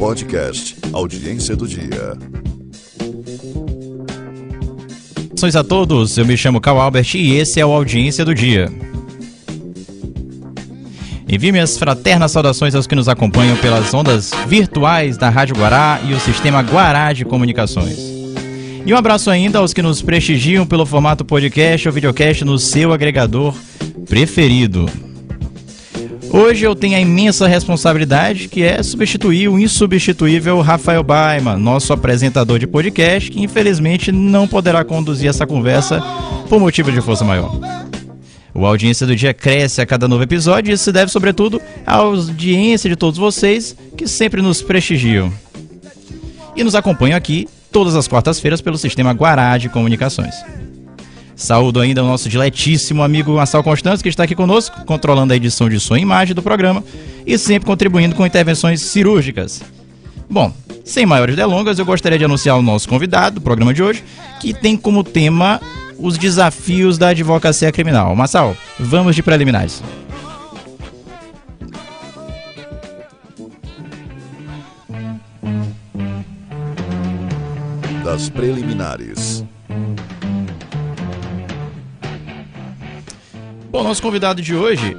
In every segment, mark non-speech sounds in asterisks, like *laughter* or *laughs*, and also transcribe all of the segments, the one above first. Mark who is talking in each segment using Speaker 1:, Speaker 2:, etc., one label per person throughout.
Speaker 1: Podcast Audiência do Dia.
Speaker 2: Saudações a todos, eu me chamo Carl Albert e esse é o Audiência do Dia. Envie minhas fraternas saudações aos que nos acompanham pelas ondas virtuais da Rádio Guará e o sistema Guará de Comunicações. E um abraço ainda aos que nos prestigiam pelo formato podcast ou videocast no seu agregador preferido. Hoje eu tenho a imensa responsabilidade que é substituir o insubstituível Rafael Baima, nosso apresentador de podcast, que infelizmente não poderá conduzir essa conversa por motivo de força maior. O audiência do dia cresce a cada novo episódio e isso se deve, sobretudo, à audiência de todos vocês que sempre nos prestigiam. E nos acompanham aqui todas as quartas-feiras pelo sistema Guará de Comunicações. Saúdo ainda o nosso diletíssimo amigo Marcel Constâncio, que está aqui conosco, controlando a edição de som e imagem do programa e sempre contribuindo com intervenções cirúrgicas. Bom, sem maiores delongas, eu gostaria de anunciar o nosso convidado do programa de hoje, que tem como tema os desafios da advocacia criminal. Marcel, vamos de preliminares.
Speaker 1: Das preliminares.
Speaker 2: Bom, nosso convidado de hoje,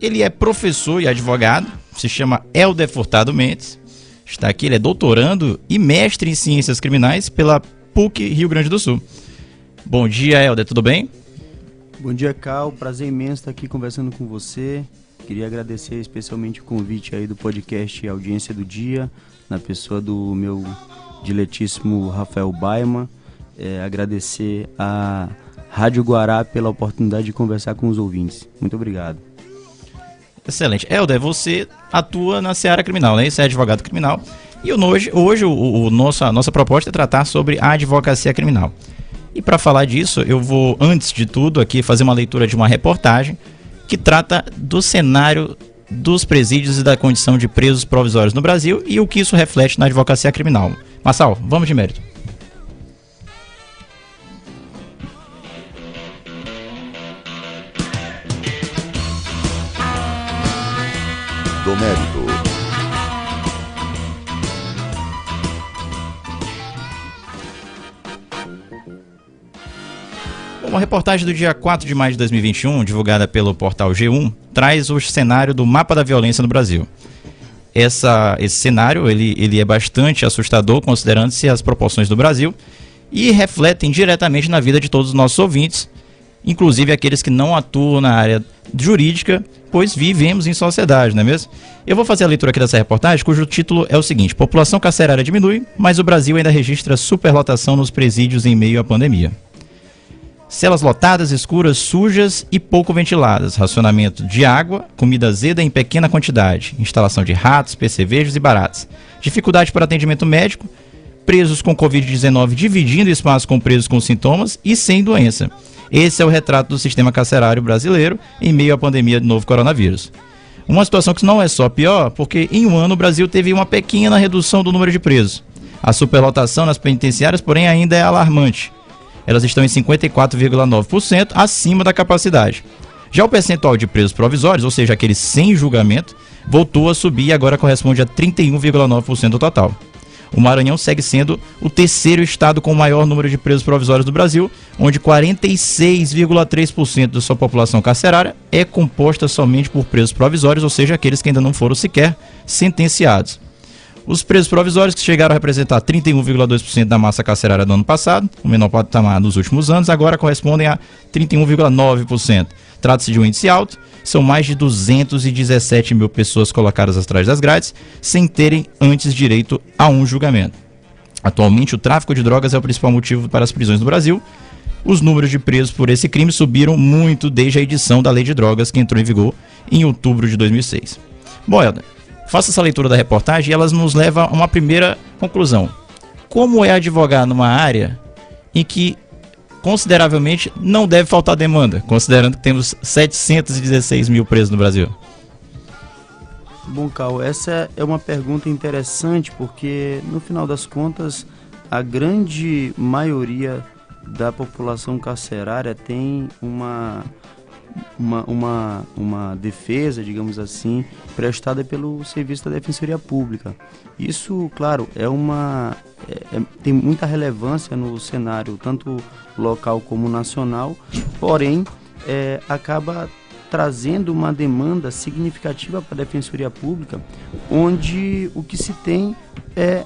Speaker 2: ele é professor e advogado, se chama Helder Furtado Mendes. Está aqui, ele é doutorando e mestre em ciências criminais pela PUC Rio Grande do Sul. Bom dia, Helder, tudo bem?
Speaker 3: Bom dia, Cal. Prazer imenso estar aqui conversando com você. Queria agradecer especialmente o convite aí do podcast Audiência do Dia, na pessoa do meu diletíssimo Rafael Baima. É, agradecer a Rádio Guará pela oportunidade de conversar com os ouvintes. Muito obrigado.
Speaker 2: Excelente. Helder, você atua na seara criminal, né? Você é advogado criminal. E hoje, hoje o, o, nossa, a nossa proposta é tratar sobre a advocacia criminal. E para falar disso, eu vou, antes de tudo, aqui fazer uma leitura de uma reportagem que trata do cenário dos presídios e da condição de presos provisórios no Brasil e o que isso reflete na advocacia criminal. Massal, vamos de mérito.
Speaker 1: Mérito.
Speaker 2: Uma reportagem do dia 4 de maio de 2021, divulgada pelo portal G1, traz o cenário do mapa da violência no Brasil. Essa, esse cenário ele, ele é bastante assustador, considerando-se as proporções do Brasil, e refletem diretamente na vida de todos os nossos ouvintes, inclusive aqueles que não atuam na área jurídica, pois vivemos em sociedade, não é mesmo? Eu vou fazer a leitura aqui dessa reportagem, cujo título é o seguinte: População carcerária diminui, mas o Brasil ainda registra superlotação nos presídios em meio à pandemia. Celas lotadas, escuras, sujas e pouco ventiladas, racionamento de água, comida azeda em pequena quantidade, instalação de ratos, percevejos e baratas, dificuldade para atendimento médico, presos com Covid-19 dividindo espaço com presos com sintomas e sem doença. Esse é o retrato do sistema carcerário brasileiro em meio à pandemia do novo coronavírus. Uma situação que não é só pior, porque em um ano o Brasil teve uma pequena redução do número de presos. A superlotação nas penitenciárias, porém, ainda é alarmante elas estão em 54,9% acima da capacidade. Já o percentual de presos provisórios, ou seja, aqueles sem julgamento, voltou a subir e agora corresponde a 31,9% do total. O Maranhão segue sendo o terceiro estado com o maior número de presos provisórios do Brasil, onde 46,3% da sua população carcerária é composta somente por presos provisórios, ou seja, aqueles que ainda não foram sequer sentenciados. Os presos provisórios, que chegaram a representar 31,2% da massa carcerária do ano passado, o menor patamar nos últimos anos, agora correspondem a 31,9%. Trata-se de um índice alto, são mais de 217 mil pessoas colocadas atrás das grades, sem terem antes direito a um julgamento. Atualmente, o tráfico de drogas é o principal motivo para as prisões no Brasil. Os números de presos por esse crime subiram muito desde a edição da Lei de Drogas, que entrou em vigor em outubro de 2006. Bom, Helder, faça essa leitura da reportagem e elas nos levam a uma primeira conclusão. Como é advogar numa área em que consideravelmente não deve faltar demanda, considerando que temos 716 mil presos no Brasil?
Speaker 3: Bom, Cal, essa é uma pergunta interessante porque, no final das contas, a grande maioria da população carcerária tem uma uma, uma, uma defesa, digamos assim, prestada pelo serviço da Defensoria Pública. Isso, claro, é uma é, é, tem muita relevância no cenário tanto local como nacional, porém é, acaba trazendo uma demanda significativa para a Defensoria Pública, onde o que se tem é,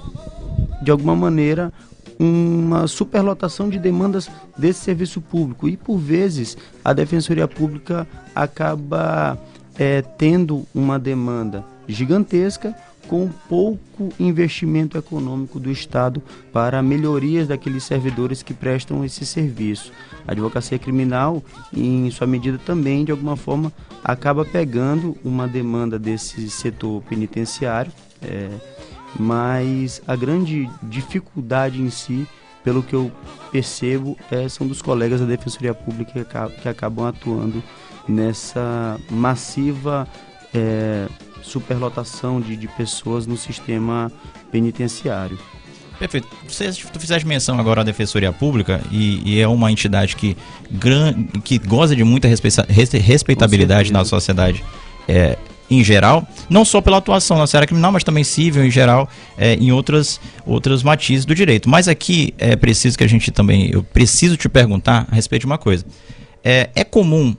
Speaker 3: de alguma maneira, uma superlotação de demandas desse serviço público e por vezes a defensoria pública acaba é, tendo uma demanda gigantesca com pouco investimento econômico do Estado para melhorias daqueles servidores que prestam esse serviço. A advocacia criminal, em sua medida também, de alguma forma, acaba pegando uma demanda desse setor penitenciário. É, mas a grande dificuldade em si, pelo que eu percebo, é, são dos colegas da Defensoria Pública que, acabam, que acabam atuando nessa massiva é, superlotação de, de pessoas no sistema penitenciário.
Speaker 2: Perfeito. Você, tu fizeste menção agora à Defensoria Pública e, e é uma entidade que, gran, que goza de muita respeitabilidade na sociedade. É, em geral, não só pela atuação na área criminal, mas também civil em geral, é, em outras, outras matizes do direito. Mas aqui é preciso que a gente também, eu preciso te perguntar a respeito de uma coisa. É, é comum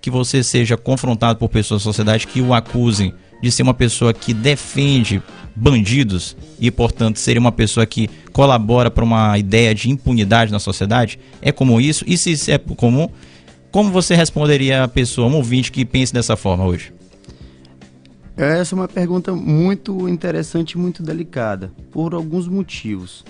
Speaker 2: que você seja confrontado por pessoas da sociedade que o acusem de ser uma pessoa que defende bandidos e, portanto, seria uma pessoa que colabora para uma ideia de impunidade na sociedade? É comum isso? E se isso é comum, como você responderia a pessoa, um ouvinte que pense dessa forma hoje?
Speaker 3: Essa é uma pergunta muito interessante e muito delicada, por alguns motivos.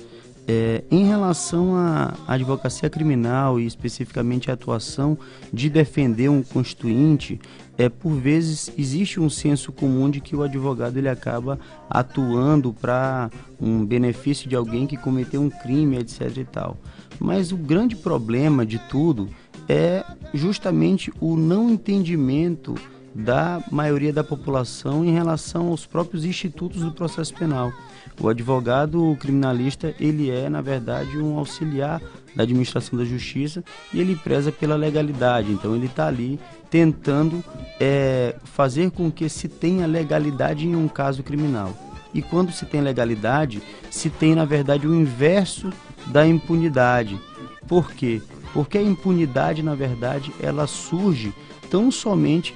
Speaker 3: É, em relação à advocacia criminal e especificamente a atuação de defender um constituinte, é, por vezes existe um senso comum de que o advogado ele acaba atuando para um benefício de alguém que cometeu um crime, etc. e tal. Mas o grande problema de tudo é justamente o não entendimento da maioria da população em relação aos próprios institutos do processo penal. O advogado criminalista, ele é, na verdade, um auxiliar da administração da justiça e ele preza pela legalidade. Então, ele está ali tentando é, fazer com que se tenha legalidade em um caso criminal. E quando se tem legalidade, se tem, na verdade, o inverso da impunidade. Por quê? Porque a impunidade, na verdade, ela surge tão somente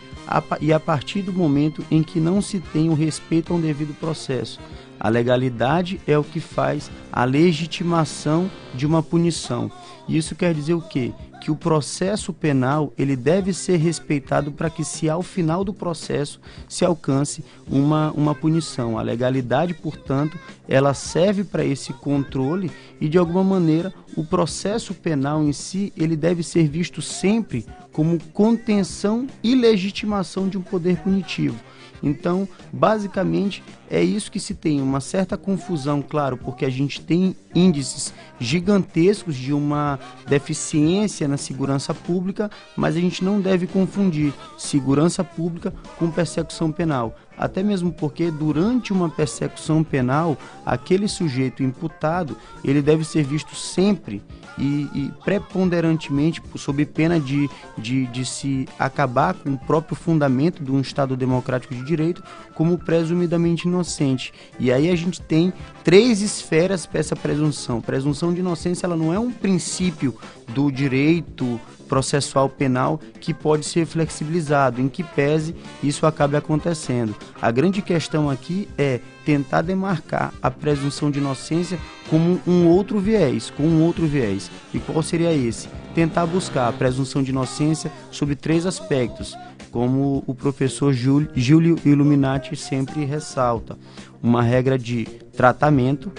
Speaker 3: e a partir do momento em que não se tem o respeito a um devido processo. A legalidade é o que faz a legitimação de uma punição. Isso quer dizer o quê? Que o processo penal ele deve ser respeitado para que se ao final do processo se alcance uma, uma punição. A legalidade, portanto, ela serve para esse controle e de alguma maneira o processo penal em si ele deve ser visto sempre como contenção e legitimação de um poder punitivo. Então, basicamente, é isso que se tem, uma certa confusão, claro, porque a gente tem índices gigantescos de uma deficiência na segurança pública, mas a gente não deve confundir segurança pública com persecução penal. Até mesmo porque durante uma persecução penal, aquele sujeito imputado, ele deve ser visto sempre e, e preponderantemente sob pena de, de, de se acabar com o próprio fundamento de um Estado democrático de direito como presumidamente inocente. E aí a gente tem três esferas para essa presunção. Presunção de inocência ela não é um princípio do direito processual penal que pode ser flexibilizado, em que pese isso acabe acontecendo. A grande questão aqui é tentar demarcar a presunção de inocência como um outro viés, com um outro viés. E qual seria esse? Tentar buscar a presunção de inocência sobre três aspectos, como o professor Júlio Illuminati sempre ressalta: uma regra de tratamento,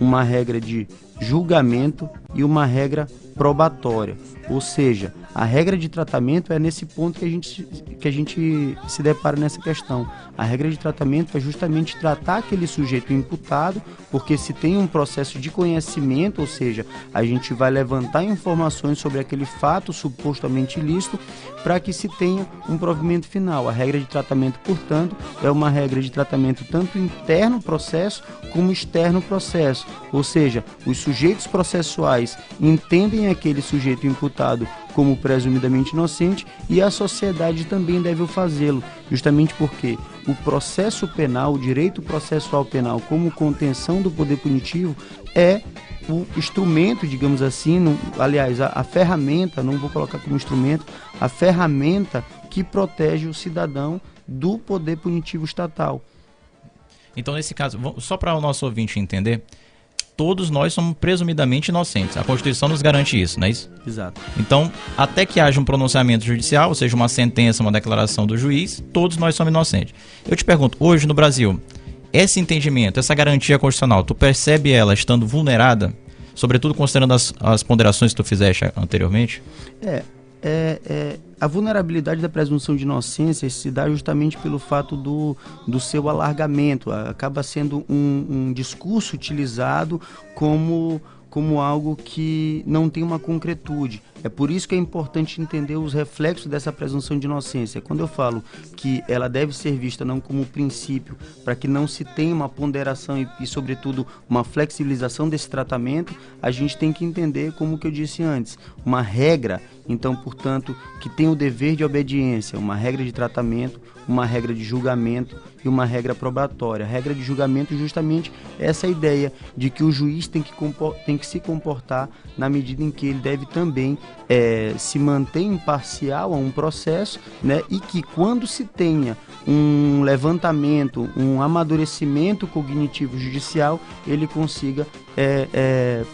Speaker 3: uma regra de julgamento e uma regra probatória. Ou seja, a regra de tratamento é nesse ponto que a gente, que a gente se depara nessa questão. A regra de tratamento é justamente tratar aquele sujeito imputado, porque se tem um processo de conhecimento, ou seja, a gente vai levantar informações sobre aquele fato supostamente ilícito, para que se tenha um provimento final. A regra de tratamento, portanto, é uma regra de tratamento tanto interno processo como externo processo. Ou seja, os sujeitos processuais entendem aquele sujeito imputado como presumidamente inocente e a sociedade também deve fazê-lo, justamente porque o processo penal, o direito processual penal como contenção do poder punitivo é o instrumento, digamos assim, aliás, a, a ferramenta, não vou colocar como instrumento, a ferramenta que protege o cidadão do poder punitivo estatal.
Speaker 2: Então, nesse caso, só para o nosso ouvinte entender, todos nós somos presumidamente inocentes. A Constituição nos garante isso, não é isso?
Speaker 3: Exato.
Speaker 2: Então, até que haja um pronunciamento judicial, ou seja, uma sentença, uma declaração do juiz, todos nós somos inocentes. Eu te pergunto, hoje no Brasil, esse entendimento, essa garantia constitucional, tu percebe ela estando vulnerada, sobretudo considerando as, as ponderações que tu fizeste anteriormente?
Speaker 3: É, é, é, a vulnerabilidade da presunção de inocência se dá justamente pelo fato do, do seu alargamento. Acaba sendo um, um discurso utilizado como como algo que não tem uma concretude. É por isso que é importante entender os reflexos dessa presunção de inocência. Quando eu falo que ela deve ser vista não como princípio, para que não se tenha uma ponderação e, e, sobretudo, uma flexibilização desse tratamento, a gente tem que entender, como que eu disse antes, uma regra, então, portanto, que tem o dever de obediência, uma regra de tratamento, uma regra de julgamento e uma regra probatória. A regra de julgamento justamente é essa ideia de que o juiz tem que, tem que se comportar na medida em que ele deve também é, se manter imparcial a um processo né, e que quando se tenha um levantamento, um amadurecimento cognitivo judicial, ele consiga é, é,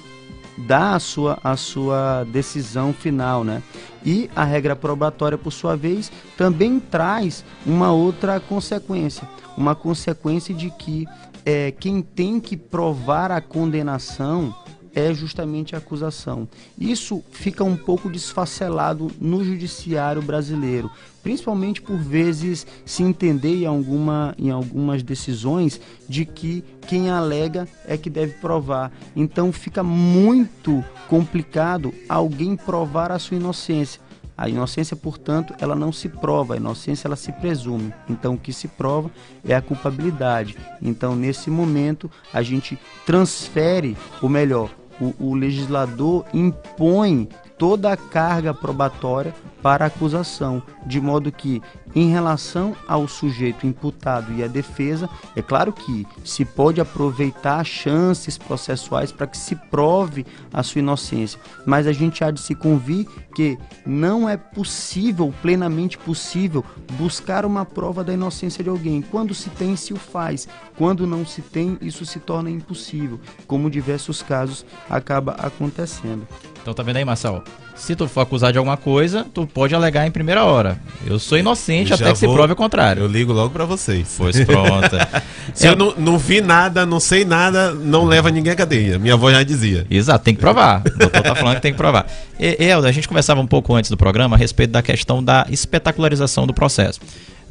Speaker 3: dar a sua, a sua decisão final, né? E a regra probatória, por sua vez, também traz uma outra consequência, uma consequência de que é, quem tem que provar a condenação é justamente a acusação. Isso fica um pouco desfacelado no judiciário brasileiro, principalmente por vezes se entender em, alguma, em algumas decisões de que quem alega é que deve provar. Então fica muito complicado alguém provar a sua inocência. A inocência, portanto, ela não se prova, a inocência ela se presume. Então, o que se prova é a culpabilidade. Então, nesse momento, a gente transfere, ou melhor, o, o legislador impõe toda a carga probatória para a acusação, de modo que, em relação ao sujeito imputado e à defesa, é claro que se pode aproveitar chances processuais para que se prove a sua inocência, mas a gente há de se convir que não é possível, plenamente possível, buscar uma prova da inocência de alguém. Quando se tem, se o faz. Quando não se tem, isso se torna impossível, como diversos casos acaba acontecendo.
Speaker 2: Então tá vendo aí, Marcel? Se tu for acusado de alguma coisa, tu pode alegar em primeira hora. Eu sou inocente até que se prove o contrário.
Speaker 4: Eu ligo logo para vocês.
Speaker 2: Pois pronto. *laughs*
Speaker 4: Se é... eu não, não vi nada, não sei nada, não leva ninguém à cadeia. Minha avó já dizia.
Speaker 2: Exato, tem que provar. O doutor tá falando que tem que provar. E, Elda, a gente conversava um pouco antes do programa a respeito da questão da espetacularização do processo.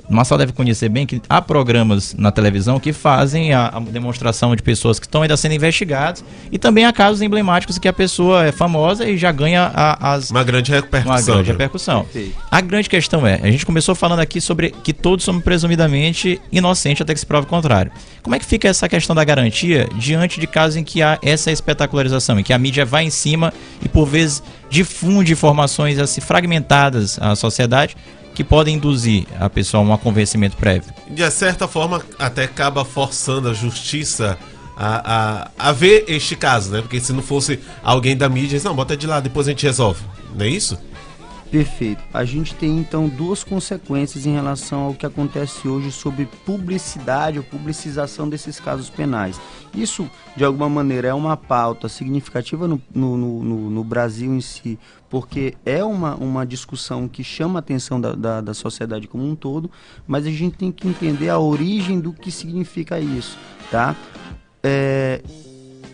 Speaker 2: O Marcel deve conhecer bem que há programas na televisão que fazem a, a demonstração de pessoas que estão ainda sendo investigadas e também há casos emblemáticos que a pessoa é famosa e já ganha a,
Speaker 4: uma grande repercussão.
Speaker 2: Uma grande repercussão. A grande questão é, a gente começou falando aqui sobre que todos somos presumidamente inocentes até que se prove o contrário. Como é que fica essa questão da garantia diante de casos em que há essa espetacularização, em que a mídia vai em cima e por vezes difunde informações assim fragmentadas à sociedade que podem induzir a pessoa a um convencimento prévio.
Speaker 4: De certa forma, até acaba forçando a justiça a, a, a ver este caso, né? Porque se não fosse alguém da mídia, não, bota de lá, depois a gente resolve. Não é isso?
Speaker 3: Perfeito. A gente tem então duas consequências em relação ao que acontece hoje sobre publicidade ou publicização desses casos penais. Isso, de alguma maneira, é uma pauta significativa no, no, no, no Brasil em si, porque é uma, uma discussão que chama a atenção da, da, da sociedade como um todo, mas a gente tem que entender a origem do que significa isso, tá? É,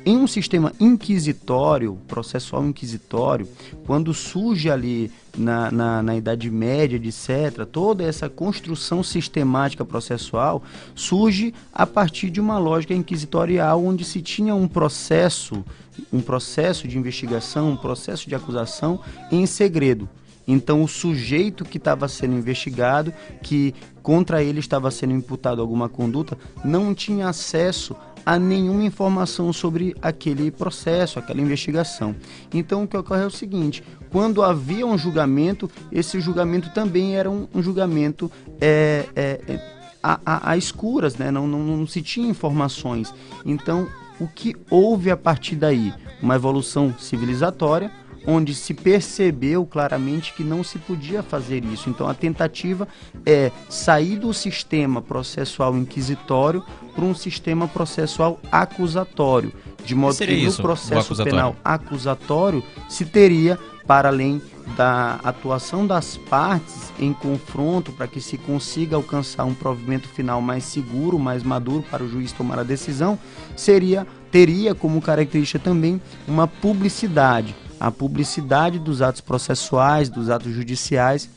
Speaker 3: em um sistema inquisitório, processual inquisitório, quando surge ali na, na, na, Idade Média, etc., toda essa construção sistemática processual surge a partir de uma lógica inquisitorial onde se tinha um processo, um processo de investigação, um processo de acusação em segredo. Então, o sujeito que estava sendo investigado, que contra ele estava sendo imputado alguma conduta, não tinha acesso a nenhuma informação sobre aquele processo, aquela investigação. Então o que ocorre é o seguinte: quando havia um julgamento, esse julgamento também era um, um julgamento é, é, é a, a, a, escuras, né? Não, não, não se tinha informações. Então o que houve a partir daí? Uma evolução civilizatória onde se percebeu claramente que não se podia fazer isso. Então a tentativa é sair do sistema processual inquisitório para um sistema processual acusatório, de modo que no
Speaker 2: isso,
Speaker 3: processo penal acusatório se teria para além da atuação das partes em confronto para que se consiga alcançar um provimento final mais seguro, mais maduro para o juiz tomar a decisão, seria teria como característica também uma publicidade a publicidade dos atos processuais, dos atos judiciais,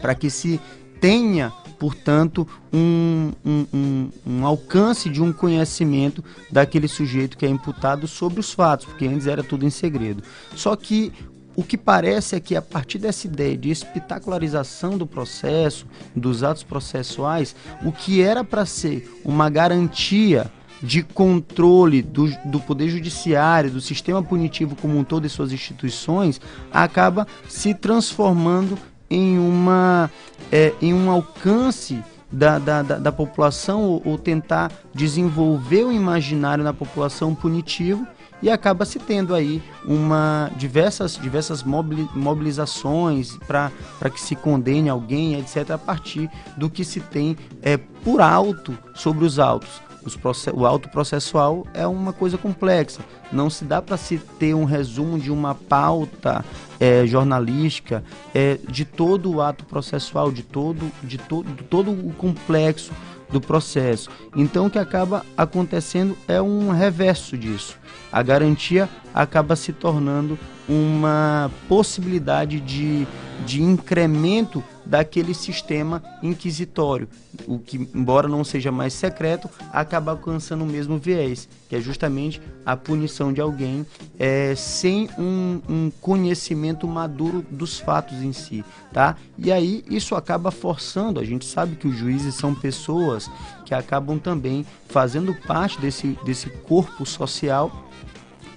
Speaker 3: para que se tenha, portanto, um, um, um, alcance de um conhecimento daquele sujeito que é imputado sobre os fatos, porque antes era tudo em segredo. Só que o que parece é que a partir dessa ideia de espetacularização do processo, dos atos processuais, o que era para ser uma garantia de controle do, do Poder Judiciário, do sistema punitivo como um todo e suas instituições, acaba se transformando em, uma, é, em um alcance da, da, da, da população ou, ou, tentar desenvolver o imaginário na população punitivo e acaba se tendo aí uma diversas diversas mobilizações para que se condene alguém etc a partir do que se tem é, por alto sobre os autos o auto processual é uma coisa complexa. Não se dá para se ter um resumo de uma pauta é, jornalística é, de todo o ato processual, de todo, de, to, de todo o complexo do processo. Então o que acaba acontecendo é um reverso disso. A garantia acaba se tornando uma possibilidade de, de incremento daquele sistema inquisitório, o que, embora não seja mais secreto, acaba alcançando o mesmo viés, que é justamente a punição de alguém é, sem um, um conhecimento maduro dos fatos em si, tá? E aí isso acaba forçando, a gente sabe que os juízes são pessoas que acabam também fazendo parte desse, desse corpo social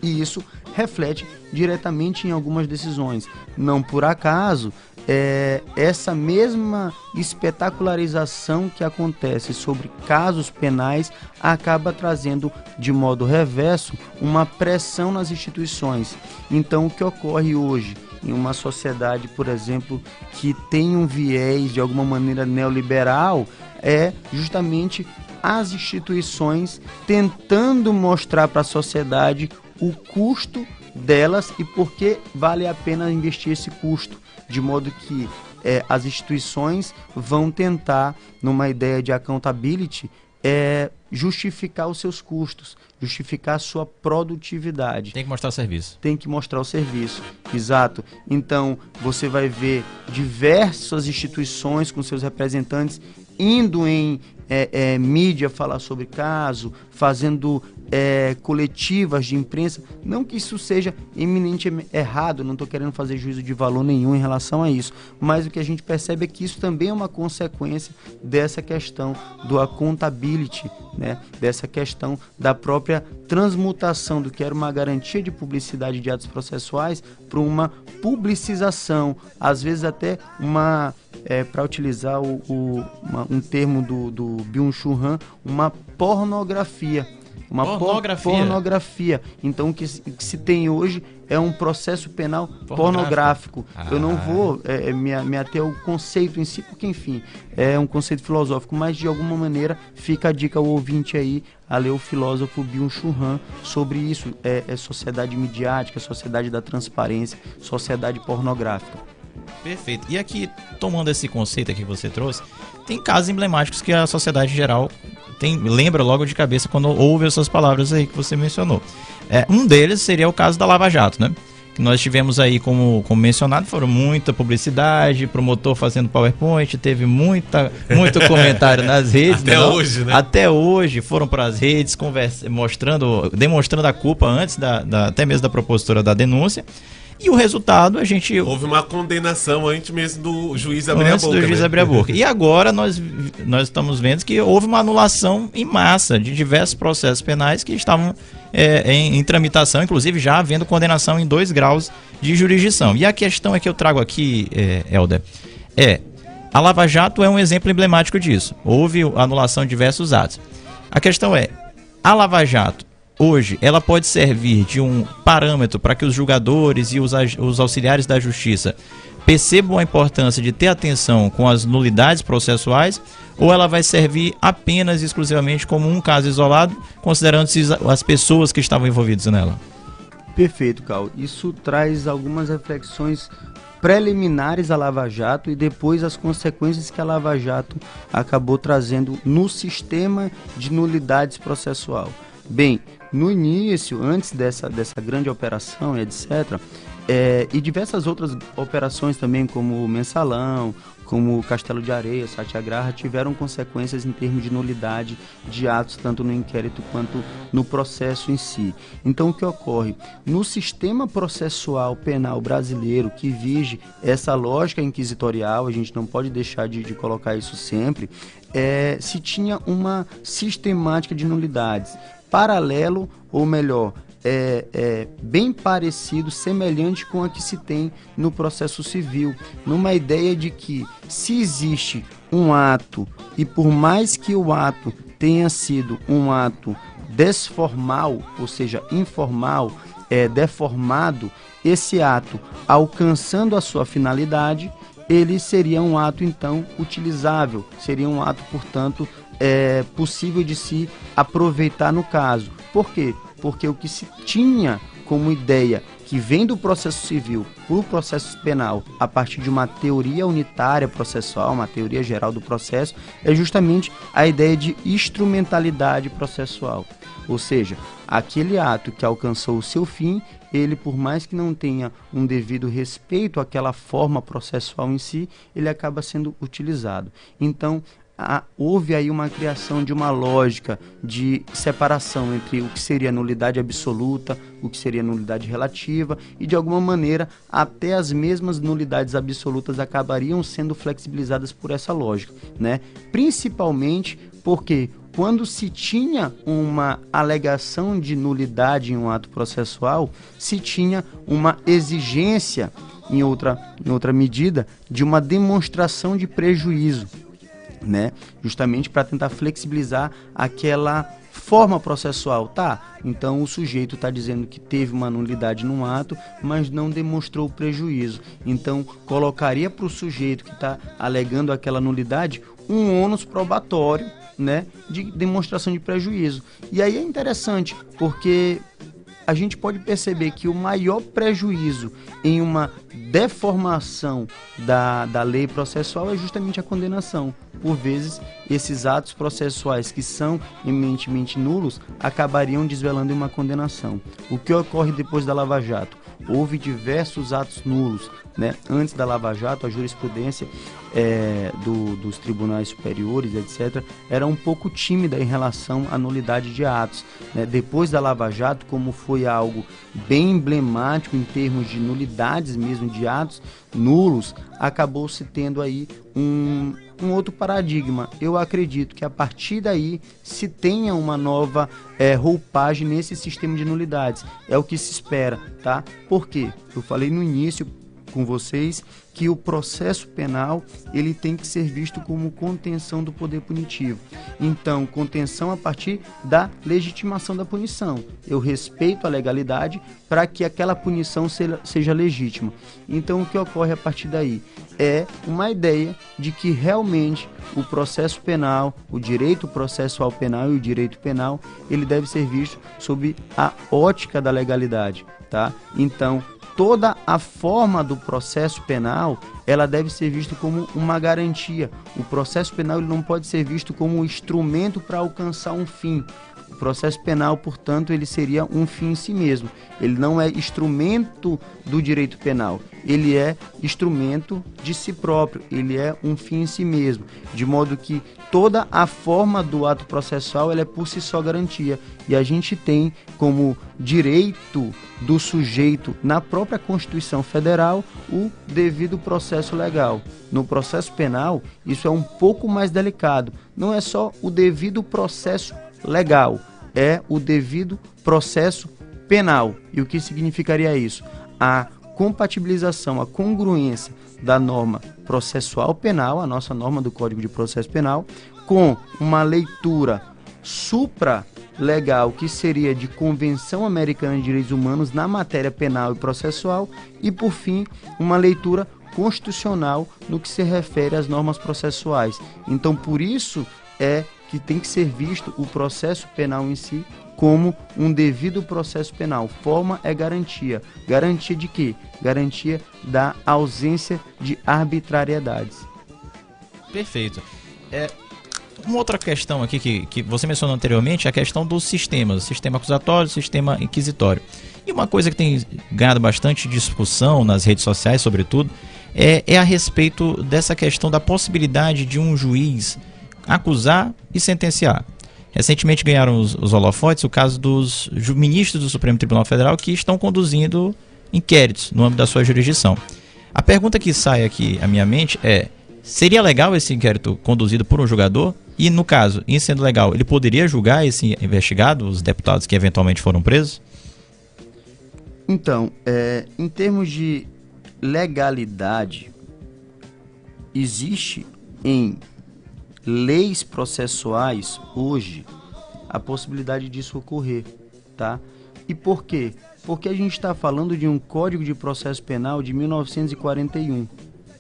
Speaker 3: e isso reflete diretamente em algumas decisões. Não por acaso, é, essa mesma espetacularização que acontece sobre casos penais acaba trazendo de modo reverso uma pressão nas instituições. Então, o que ocorre hoje? Em uma sociedade, por exemplo, que tem um viés de alguma maneira neoliberal, é justamente as instituições tentando mostrar para a sociedade o custo delas e por que vale a pena investir esse custo, de modo que é, as instituições vão tentar, numa ideia de accountability, é, justificar os seus custos, justificar a sua produtividade.
Speaker 2: Tem que mostrar o serviço.
Speaker 3: Tem que mostrar o serviço, exato. Então, você vai ver diversas instituições com seus representantes indo em é, é, mídia falar sobre caso, fazendo é, coletivas de imprensa. Não que isso seja eminentemente errado, não estou querendo fazer juízo de valor nenhum em relação a isso, mas o que a gente percebe é que isso também é uma consequência dessa questão do accountability, né? dessa questão da própria transmutação do que era uma garantia de publicidade de atos processuais para uma publicização, às vezes até uma é, para utilizar o, o uma, um termo do, do Byung-Chul Han, uma pornografia. Uma pornografia. pornografia. Então, o que, que, se tem hoje é um processo penal pornográfico. pornográfico. Ah. Eu não ah. vou é, é, me, me ater ao conceito em si, porque, enfim, é um conceito filosófico, mas de alguma maneira fica a dica ao ouvinte aí a ler o filósofo Byung-Chul Han sobre isso. É, é sociedade midiática, sociedade da transparência, sociedade pornográfica.
Speaker 2: Perfeito. E aqui, tomando esse conceito que você trouxe, tem casos emblemáticos que a sociedade geral tem, lembra logo de cabeça quando ouve essas palavras aí que você mencionou. É, um deles seria o caso da Lava Jato, né? Que nós tivemos aí, como, como mencionado, foram muita publicidade, promotor fazendo PowerPoint, teve muita, muito *laughs* comentário nas redes.
Speaker 4: Até não? hoje, né?
Speaker 2: Até hoje foram para as redes conversa, mostrando, demonstrando a culpa antes da, da, até mesmo da propositura da denúncia. E o resultado, a gente.
Speaker 4: Houve uma condenação antes mesmo do juiz abrir
Speaker 2: antes
Speaker 4: a boca.
Speaker 2: do juiz
Speaker 4: né?
Speaker 2: abrir a boca. *laughs* E agora nós, nós estamos vendo que houve uma anulação em massa de diversos processos penais que estavam é, em, em tramitação, inclusive já havendo condenação em dois graus de jurisdição. E a questão é que eu trago aqui, é, Helder, é a Lava Jato é um exemplo emblemático disso. Houve anulação de diversos atos. A questão é, a Lava Jato hoje ela pode servir de um parâmetro para que os julgadores e os, os auxiliares da justiça percebam a importância de ter atenção com as nulidades processuais ou ela vai servir apenas e exclusivamente como um caso isolado, considerando-se as pessoas que estavam envolvidas nela?
Speaker 3: Perfeito, Cal. Isso traz algumas reflexões preliminares à Lava Jato e depois as consequências que a Lava Jato acabou trazendo no sistema de nulidades processual. Bem, no início, antes dessa, dessa grande operação, etc., é, e diversas outras operações também, como o Mensalão, como o Castelo de Areia, Satyagraha, tiveram consequências em termos de nulidade de atos, tanto no inquérito quanto no processo em si. Então, o que ocorre? No sistema processual penal brasileiro, que vige essa lógica inquisitorial, a gente não pode deixar de, de colocar isso sempre, é, se tinha uma sistemática de nulidades paralelo, ou melhor, é, é, bem parecido, semelhante com a que se tem no processo civil, numa ideia de que se existe um ato e por mais que o ato tenha sido um ato desformal, ou seja, informal, é, deformado, esse ato alcançando a sua finalidade, ele seria um ato então utilizável, seria um ato, portanto, é, possível de se aproveitar no caso. Por quê? Porque o que se tinha como ideia que vem do processo civil para o processo penal a partir de uma teoria unitária processual, uma teoria geral do processo, é justamente a ideia de instrumentalidade processual. Ou seja, aquele ato que alcançou o seu fim, ele, por mais que não tenha um devido respeito àquela forma processual em si, ele acaba sendo utilizado. Então, houve aí uma criação de uma lógica de separação entre o que seria nulidade absoluta, o que seria nulidade relativa, e de alguma maneira até as mesmas nulidades absolutas acabariam sendo flexibilizadas por essa lógica, né? Principalmente porque quando se tinha uma alegação de nulidade em um ato processual, se tinha uma exigência em outra, em outra medida de uma demonstração de prejuízo né? Justamente para tentar flexibilizar aquela forma processual, tá? Então o sujeito está dizendo que teve uma nulidade num ato, mas não demonstrou prejuízo. Então colocaria para o sujeito que está alegando aquela nulidade um ônus probatório, né, de demonstração de prejuízo. E aí é interessante porque a gente pode perceber que o maior prejuízo em uma deformação da, da lei processual é justamente a condenação. Por vezes, esses atos processuais que são eminentemente nulos acabariam desvelando uma condenação. O que ocorre depois da Lava Jato? Houve diversos atos nulos. Né? Antes da Lava Jato, a jurisprudência é, do, dos tribunais superiores, etc., era um pouco tímida em relação à nulidade de atos. Né? Depois da Lava Jato, como foi algo bem emblemático em termos de nulidades mesmo de atos nulos, acabou se tendo aí um, um outro paradigma. Eu acredito que a partir daí se tenha uma nova é, roupagem nesse sistema de nulidades. É o que se espera, tá? Por quê? Eu falei no início com vocês que o processo penal ele tem que ser visto como contenção do poder punitivo. Então, contenção a partir da legitimação da punição. Eu respeito a legalidade para que aquela punição seja legítima. Então, o que ocorre a partir daí é uma ideia de que realmente o processo penal, o direito processual penal e o direito penal, ele deve ser visto sob a ótica da legalidade, tá? Então, toda a forma do processo penal ela deve ser vista como uma garantia. O processo penal ele não pode ser visto como um instrumento para alcançar um fim. Processo penal, portanto, ele seria um fim em si mesmo. Ele não é instrumento do direito penal. Ele é instrumento de si próprio. Ele é um fim em si mesmo. De modo que toda a forma do ato processual ela é por si só garantia. E a gente tem como direito do sujeito na própria Constituição Federal o devido processo legal. No processo penal, isso é um pouco mais delicado. Não é só o devido processo legal, é o devido processo penal. E o que significaria isso? A compatibilização, a congruência da norma processual penal, a nossa norma do Código de Processo Penal, com uma leitura supra legal que seria de Convenção Americana de Direitos Humanos na matéria penal e processual e por fim uma leitura constitucional no que se refere às normas processuais. Então por isso é que tem que ser visto o processo penal em si como um devido processo penal. Forma é garantia. Garantia de quê? Garantia da ausência de arbitrariedades.
Speaker 2: Perfeito. É, uma outra questão aqui que, que você mencionou anteriormente é a questão dos sistemas, sistema acusatório, sistema inquisitório. E uma coisa que tem ganhado bastante discussão nas redes sociais, sobretudo, é, é a respeito dessa questão da possibilidade de um juiz acusar e sentenciar. Recentemente ganharam os, os holofotes o caso dos ministros do Supremo Tribunal Federal que estão conduzindo inquéritos no âmbito da sua jurisdição. A pergunta que sai aqui à minha mente é: seria legal esse inquérito conduzido por um julgador? E, no caso, em sendo legal, ele poderia julgar esse investigado, os deputados que eventualmente foram presos?
Speaker 3: Então, é, em termos de legalidade, existe em leis processuais hoje a possibilidade disso ocorrer, tá? E por quê? Porque a gente está falando de um Código de Processo Penal de 1941,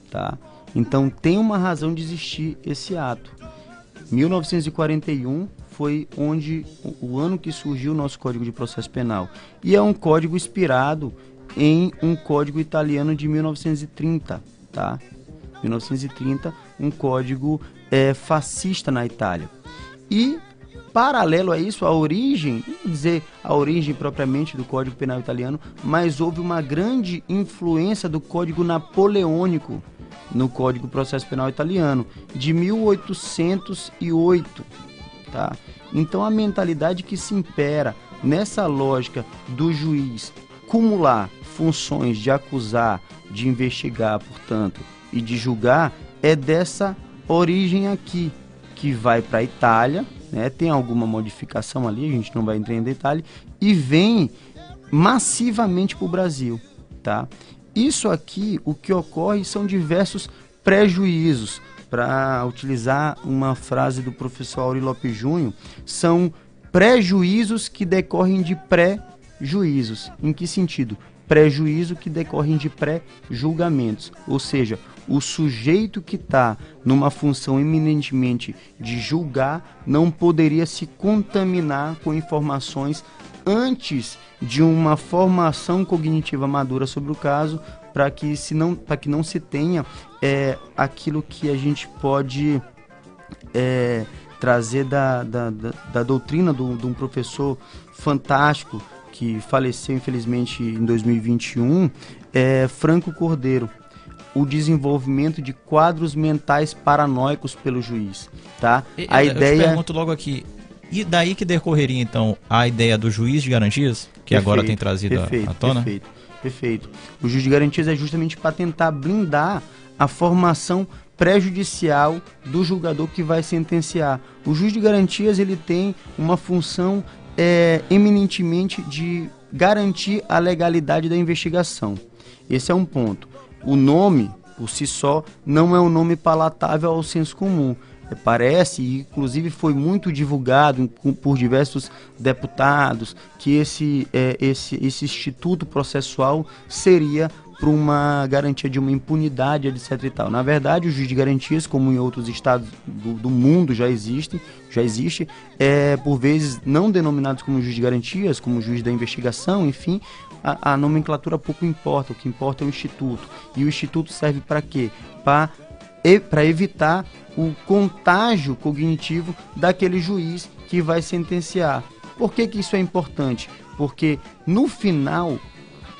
Speaker 3: tá? Então tem uma razão de existir esse ato. 1941 foi onde o ano que surgiu o nosso Código de Processo Penal. E é um código inspirado em um código italiano de 1930, tá? 1930, um código é, fascista na Itália. E paralelo a isso, a origem, dizer a origem propriamente do Código Penal italiano, mas houve uma grande influência do Código Napoleônico no Código Processo Penal Italiano, de 1808. Tá? Então, a mentalidade que se impera nessa lógica do juiz cumular funções de acusar, de investigar, portanto, e de julgar, é dessa origem aqui, que vai para a Itália, né? tem alguma modificação ali, a gente não vai entender detalhe, e vem massivamente para o Brasil. Tá? Isso aqui, o que ocorre são diversos prejuízos. Para utilizar uma frase do professor Auri Lopes Júnior, são prejuízos que decorrem de pré-juízos. Em que sentido? Prejuízo que decorrem de pré-julgamentos. Ou seja, o sujeito que está numa função eminentemente de julgar não poderia se contaminar com informações antes de uma formação cognitiva madura sobre o caso para que se não para que não se tenha é, aquilo que a gente pode é, trazer da, da, da, da doutrina do, de um professor fantástico que faleceu infelizmente em 2021 é Franco Cordeiro o desenvolvimento de quadros mentais paranoicos pelo juiz, tá?
Speaker 2: a eu ideia. Eu pergunto logo aqui. E daí que decorreria então a ideia do juiz de garantias, que perfeito, agora tem trazido perfeito, à tona?
Speaker 3: Perfeito, perfeito. O juiz de garantias é justamente para tentar blindar a formação prejudicial do julgador que vai sentenciar. O juiz de garantias ele tem uma função é, eminentemente de garantir a legalidade da investigação. Esse é um ponto. O nome, por si só, não é um nome palatável ao senso comum parece, e inclusive foi muito divulgado por diversos deputados, que esse, é, esse, esse instituto processual seria para uma garantia de uma impunidade, etc. E tal. Na verdade, o juiz de garantias, como em outros estados do, do mundo já existe, já existe, é, por vezes não denominados como juiz de garantias, como juiz da investigação, enfim, a, a nomenclatura pouco importa. O que importa é o instituto. E o instituto serve para quê? Para para evitar o contágio cognitivo daquele juiz que vai sentenciar. Por que, que isso é importante? Porque no final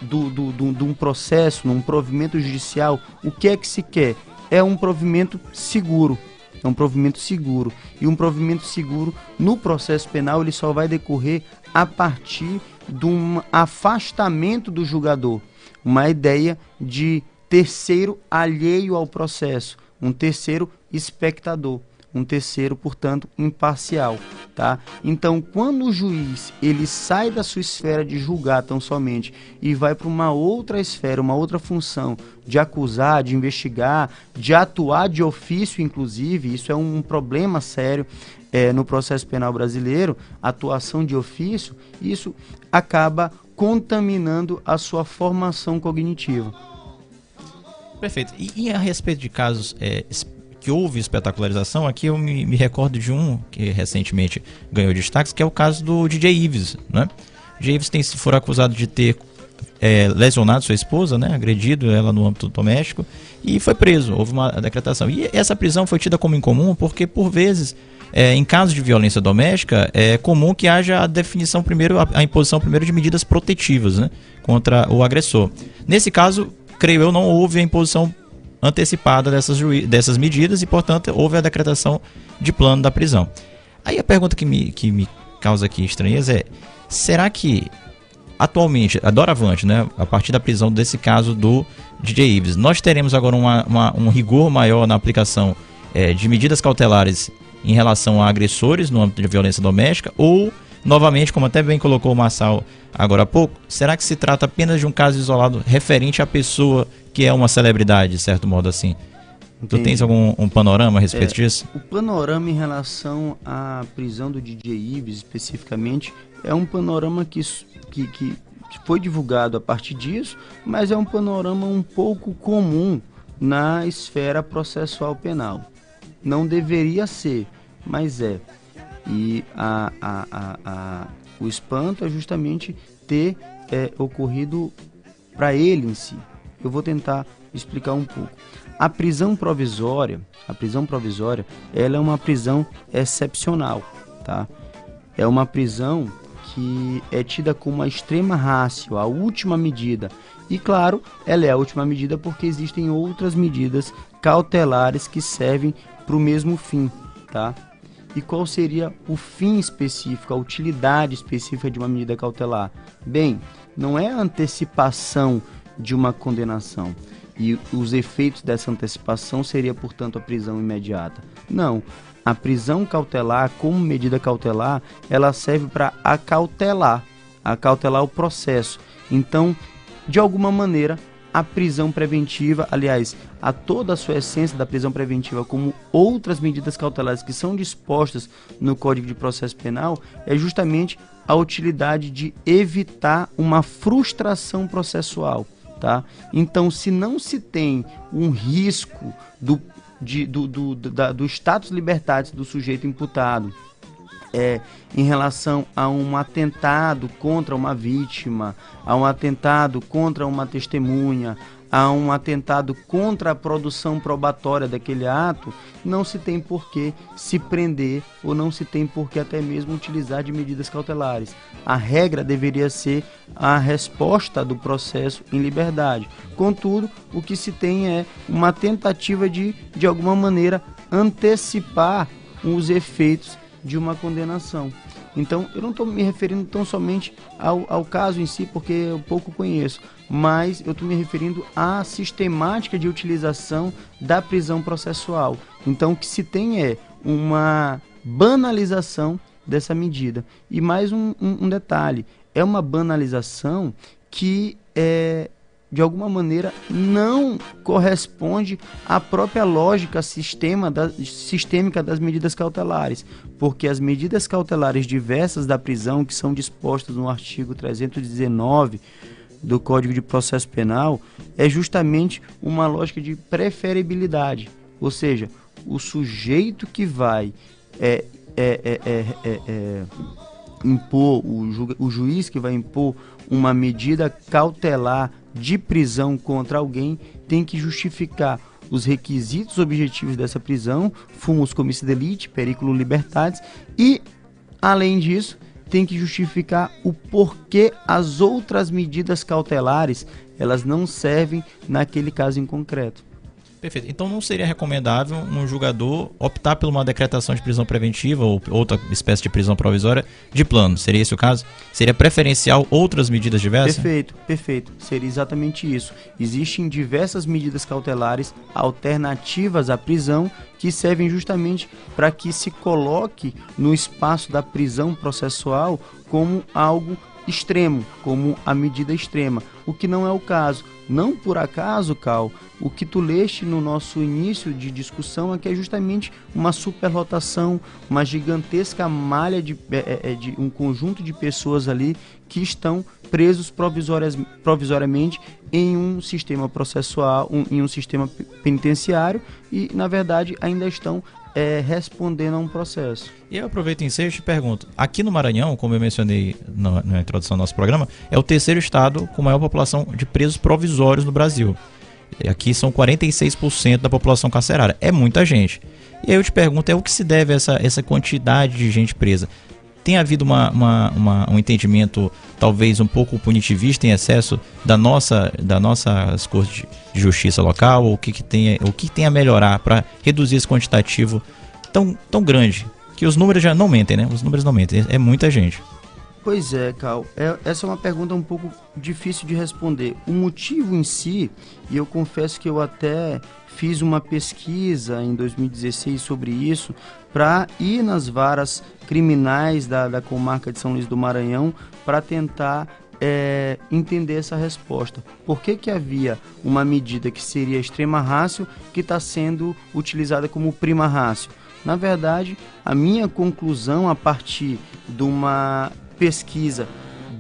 Speaker 3: do, do, do, de um processo, num provimento judicial, o que é que se quer? É um provimento seguro. É um provimento seguro. E um provimento seguro no processo penal ele só vai decorrer a partir de um afastamento do julgador. Uma ideia de terceiro alheio ao processo, um terceiro espectador um terceiro, portanto, imparcial, tá? Então, quando o juiz ele sai da sua esfera de julgar tão somente e vai para uma outra esfera, uma outra função de acusar, de investigar, de atuar de ofício, inclusive, isso é um problema sério é, no processo penal brasileiro, atuação de ofício, isso acaba contaminando a sua formação cognitiva.
Speaker 2: Perfeito. E, e a respeito de casos é, que houve espetacularização, aqui eu me, me, recordo de um que recentemente ganhou destaques, que é o caso do DJ Ives, né? DJ Ives tem, for acusado de ter é, lesionado sua esposa, né? Agredido ela no âmbito doméstico e foi preso, houve uma decretação. E essa prisão foi tida como incomum porque, por vezes, é, em casos de violência doméstica, é comum que haja a definição primeiro, a, a imposição primeiro de medidas protetivas, né? Contra o agressor. Nesse caso, creio eu, não houve a imposição antecipada dessas, dessas medidas e, portanto, houve a decretação de plano da prisão. Aí a pergunta que me, que me causa aqui estranheza é: será que atualmente, a doravante, né, a partir da prisão desse caso do DJ Ives, nós teremos agora uma, uma, um rigor maior na aplicação é, de medidas cautelares em relação a agressores no âmbito de violência doméstica ou novamente, como até bem colocou o Massal agora há pouco, será que se trata apenas de um caso isolado referente à pessoa que é uma celebridade, de certo modo assim? Entendi. Tu tens algum um panorama a respeito é, disso?
Speaker 3: O panorama em relação à prisão do DJ Ives, especificamente, é um panorama que, que, que foi divulgado a partir disso, mas é um panorama um pouco comum na esfera processual penal. Não deveria ser, mas é. E a, a, a, a o espanto é justamente ter é, ocorrido para ele em si. Eu vou tentar explicar um pouco. A prisão provisória, a prisão provisória, ela é uma prisão excepcional, tá? É uma prisão que é tida como a extrema rácio, a última medida. E claro, ela é a última medida porque existem outras medidas cautelares que servem para o mesmo fim, tá? E qual seria o fim específico, a utilidade específica de uma medida cautelar? Bem, não é a antecipação de uma condenação. E os efeitos dessa antecipação seria, portanto, a prisão imediata. Não. A prisão cautelar, como medida cautelar, ela serve para acautelar, acautelar o processo. Então, de alguma maneira, a prisão preventiva, aliás, a toda a sua essência da prisão preventiva, como outras medidas cautelares que são dispostas no Código de Processo Penal, é justamente a utilidade de evitar uma frustração processual. Tá? Então, se não se tem um risco do, de, do, do, da, do status libertátis do sujeito imputado, é, em relação a um atentado contra uma vítima, a um atentado contra uma testemunha, a um atentado contra a produção probatória daquele ato, não se tem por que se prender ou não se tem por que até mesmo utilizar de medidas cautelares. A regra deveria ser a resposta do processo em liberdade. Contudo, o que se tem é uma tentativa de, de alguma maneira, antecipar os efeitos de uma condenação. Então, eu não estou me referindo tão somente ao, ao caso em si, porque eu pouco conheço, mas eu estou me referindo à sistemática de utilização da prisão processual. Então, o que se tem é uma banalização dessa medida. E mais um, um, um detalhe: é uma banalização que é, de alguma maneira não corresponde à própria lógica sistema da, sistêmica das medidas cautelares, porque as medidas cautelares diversas da prisão que são dispostas no artigo 319 do Código de Processo Penal é justamente uma lógica de preferibilidade, ou seja, o sujeito que vai é, é, é, impor, o, ju, o juiz que vai impor uma medida cautelar de prisão contra alguém tem que justificar os requisitos objetivos dessa prisão, fumus comissi delite, periculo libertatis, e, além disso, tem que justificar o porquê as outras medidas cautelares elas não servem naquele caso em concreto.
Speaker 2: Perfeito. Então não seria recomendável um julgador optar por uma decretação de prisão preventiva ou outra espécie de prisão provisória de plano. Seria esse o caso? Seria preferencial outras medidas diversas?
Speaker 3: Perfeito, perfeito. Seria exatamente isso. Existem diversas medidas cautelares alternativas à prisão que servem justamente para que se coloque no espaço da prisão processual como algo extremo, como a medida extrema, o que não é o caso. Não por acaso, Cal, o que tu leste no nosso início de discussão é que é justamente uma superlotação, uma gigantesca malha de, é, é, é de um conjunto de pessoas ali que estão presos provisoriamente em um sistema processual, um, em um sistema penitenciário e, na verdade, ainda estão é, respondendo a um processo.
Speaker 2: E eu aproveito em ser e te pergunto: aqui no Maranhão, como eu mencionei na, na introdução do nosso programa, é o terceiro estado com maior população de presos provisórios no Brasil. Aqui são 46% da população carcerária. É muita gente. E aí eu te pergunto: é o que se deve a essa, essa quantidade de gente presa? Tem havido uma, uma, uma, um entendimento talvez um pouco punitivista em excesso da nossa da nossas cortes de, justiça local o que, que tem o que tem a melhorar para reduzir esse quantitativo tão, tão grande que os números já não mentem né os números não mentem é muita gente
Speaker 3: Pois é, Cal. É, essa é uma pergunta um pouco difícil de responder. O motivo em si, e eu confesso que eu até fiz uma pesquisa em 2016 sobre isso, para ir nas varas criminais da, da comarca de São Luís do Maranhão para tentar é, entender essa resposta. Por que, que havia uma medida que seria extrema rácio que está sendo utilizada como prima rácio? Na verdade, a minha conclusão a partir de uma pesquisa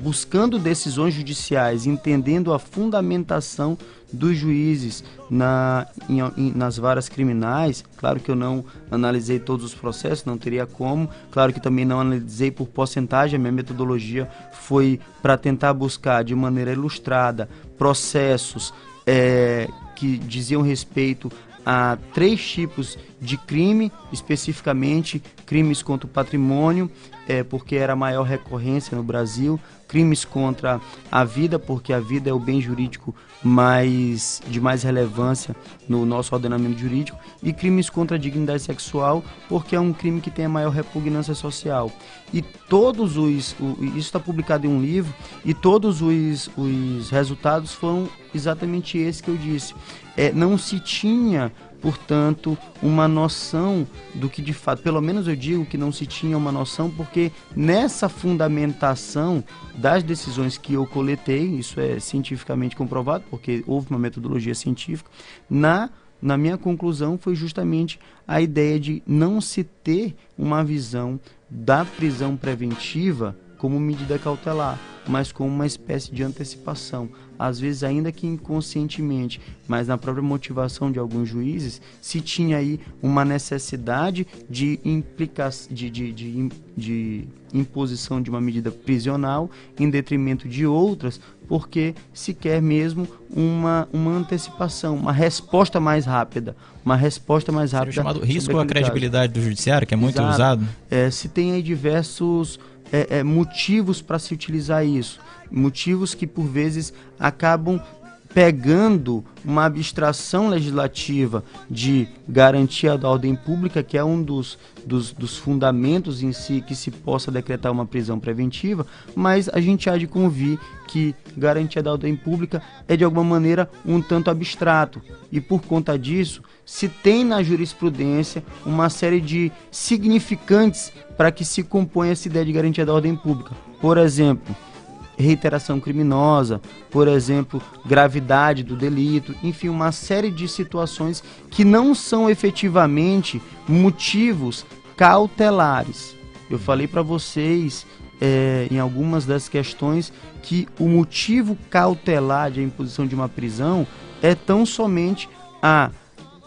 Speaker 3: buscando decisões judiciais, entendendo a fundamentação dos juízes na, em, em, nas varas criminais. Claro que eu não analisei todos os processos, não teria como. Claro que também não analisei por porcentagem. A minha metodologia foi para tentar buscar de maneira ilustrada processos é, que diziam respeito a três tipos de crime, especificamente crimes contra o patrimônio, é, porque era a maior recorrência no Brasil, crimes contra a vida, porque a vida é o bem jurídico mais de mais relevância no nosso ordenamento jurídico, e crimes contra a dignidade sexual, porque é um crime que tem a maior repugnância social. E todos os. O, isso está publicado em um livro, e todos os, os resultados foram exatamente esse que eu disse. É, não se tinha portanto, uma noção do que de fato, pelo menos eu digo que não se tinha uma noção, porque nessa fundamentação das decisões que eu coletei, isso é cientificamente comprovado, porque houve uma metodologia científica, na na minha conclusão foi justamente a ideia de não se ter uma visão da prisão preventiva como medida cautelar, mas como uma espécie de antecipação. Às vezes, ainda que inconscientemente, mas na própria motivação de alguns juízes, se tinha aí uma necessidade de, implica de, de, de, de imposição de uma medida prisional em detrimento de outras, porque se quer mesmo uma, uma antecipação, uma resposta mais rápida. Uma resposta mais rápida.
Speaker 2: Seria chamado risco à credibilidade do judiciário, que é muito Exato. usado.
Speaker 3: É, se tem aí diversos é, é, motivos para se utilizar isso. Motivos que por vezes acabam pegando uma abstração legislativa de garantia da ordem pública, que é um dos, dos, dos, fundamentos em si que se possa decretar uma prisão preventiva, mas a gente há de convir que garantia da ordem pública é de alguma maneira um tanto abstrato. E por conta disso, se tem na jurisprudência uma série de significantes para que se componha essa ideia de garantia da ordem pública. Por exemplo, reiteração criminosa, por exemplo, gravidade do delito, enfim, uma série de situações que não são efetivamente motivos cautelares. Eu falei para vocês é, em algumas das questões que o motivo cautelar de imposição de uma prisão é tão somente a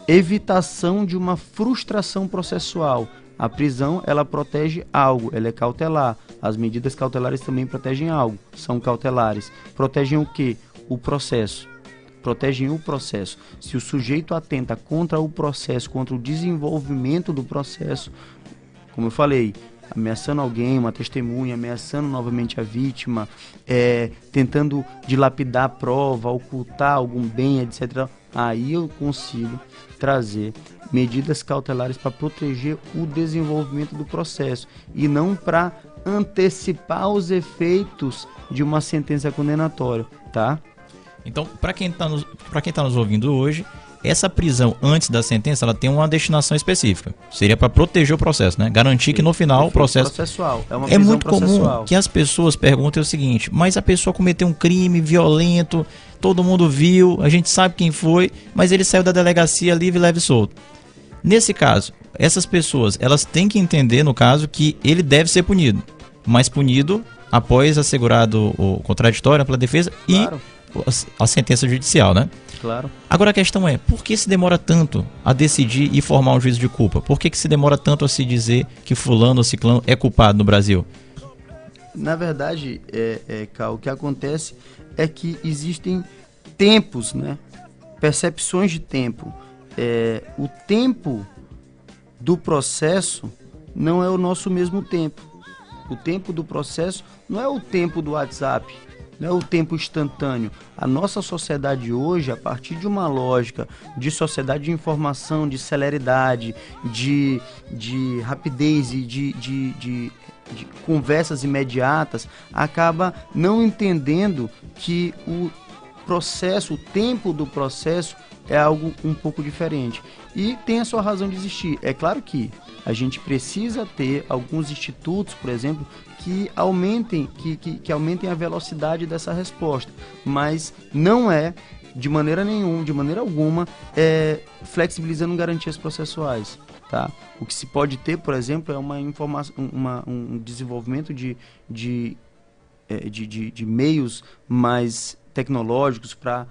Speaker 3: evitação de uma frustração processual, a prisão, ela protege algo, ela é cautelar. As medidas cautelares também protegem algo, são cautelares. Protegem o que? O processo. Protegem o processo. Se o sujeito atenta contra o processo, contra o desenvolvimento do processo, como eu falei, ameaçando alguém, uma testemunha, ameaçando novamente a vítima, é, tentando dilapidar a prova, ocultar algum bem, etc. Aí eu consigo trazer medidas cautelares para proteger o desenvolvimento do processo e não para antecipar os efeitos de uma sentença condenatória, tá?
Speaker 2: Então, para quem está nos, pra quem tá nos ouvindo hoje, essa prisão antes da sentença, ela tem uma destinação específica. Seria para proteger o processo, né? Garantir que no final o processo
Speaker 3: processual. É, uma
Speaker 2: é muito
Speaker 3: processual.
Speaker 2: comum que as pessoas perguntem o seguinte: mas a pessoa cometeu um crime violento, todo mundo viu, a gente sabe quem foi, mas ele saiu da delegacia livre, leve e solto. Nesse caso, essas pessoas, elas têm que entender, no caso, que ele deve ser punido, mas punido após assegurado o contraditório pela defesa
Speaker 3: Claro.
Speaker 2: e a, sentença judicial, né?
Speaker 3: Claro.
Speaker 2: Agora a questão é, por que se demora tanto a decidir e formar um juízo de culpa? Por que, que se demora tanto a se dizer que fulano ou ciclano é culpado no Brasil?
Speaker 3: Na verdade, é, é, Cal, o que acontece é que existem tempos, né? Percepções de tempo. É, o tempo do processo não é o nosso mesmo tempo. O tempo do processo não é o tempo do WhatsApp, não é o tempo instantâneo. A nossa sociedade hoje, a partir de uma lógica de sociedade de informação, de celeridade, de, de rapidez e de, de, de, de conversas imediatas, acaba não entendendo que o processo, o tempo do processo é algo um pouco diferente. E tem a sua razão de existir. É claro que a gente precisa ter alguns institutos, por exemplo, que aumentem, que, que, que aumentem a velocidade dessa resposta. Mas não é, de maneira nenhuma, de maneira alguma, é, flexibilizando garantias processuais. Tá? O que se pode ter, por exemplo, é uma informação, uma, um desenvolvimento de, de, é, de, de, de meios mais tecnológicos para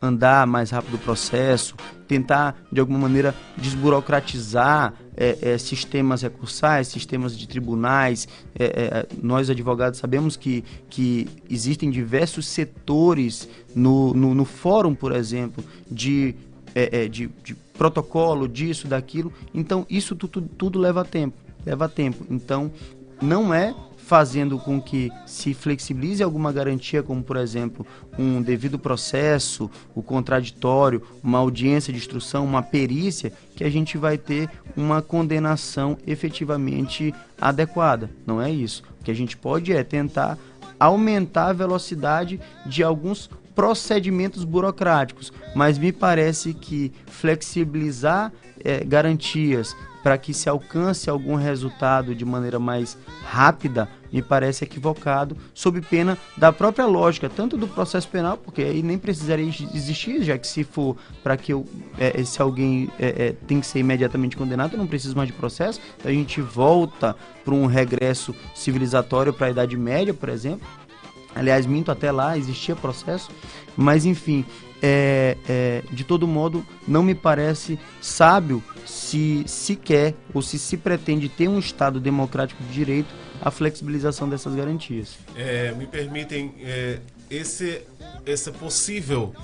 Speaker 3: andar mais rápido o processo, tentar de alguma maneira desburocratizar é, é, sistemas recursais, sistemas de tribunais. É, é, nós advogados sabemos que, que existem diversos setores no, no, no fórum, por exemplo, de, é, é, de, de protocolo, disso, daquilo. Então isso tudo, tudo leva tempo, leva tempo. Então não é fazendo com que se flexibilize alguma garantia, como por exemplo um devido processo, o contraditório, uma audiência de instrução, uma perícia, que a gente vai ter uma condenação efetivamente adequada. Não é isso. O que a gente pode é tentar aumentar a velocidade de alguns procedimentos burocráticos, mas me parece que flexibilizar eh, garantias para que se alcance algum resultado de maneira mais rápida, me parece equivocado, sob pena da própria lógica, tanto do processo penal, porque aí nem precisaria existir, já que se for para que eu, é, se alguém é, é, tem que ser imediatamente condenado, eu não preciso mais de processo, então a gente volta para um regresso civilizatório para a Idade Média, por exemplo. Aliás, minto, até lá existia processo, mas enfim, é, é, de todo modo, não me parece sábio se se quer ou se se pretende ter um Estado democrático de direito a flexibilização dessas garantias.
Speaker 4: É, me permitem, é, esse, essa possível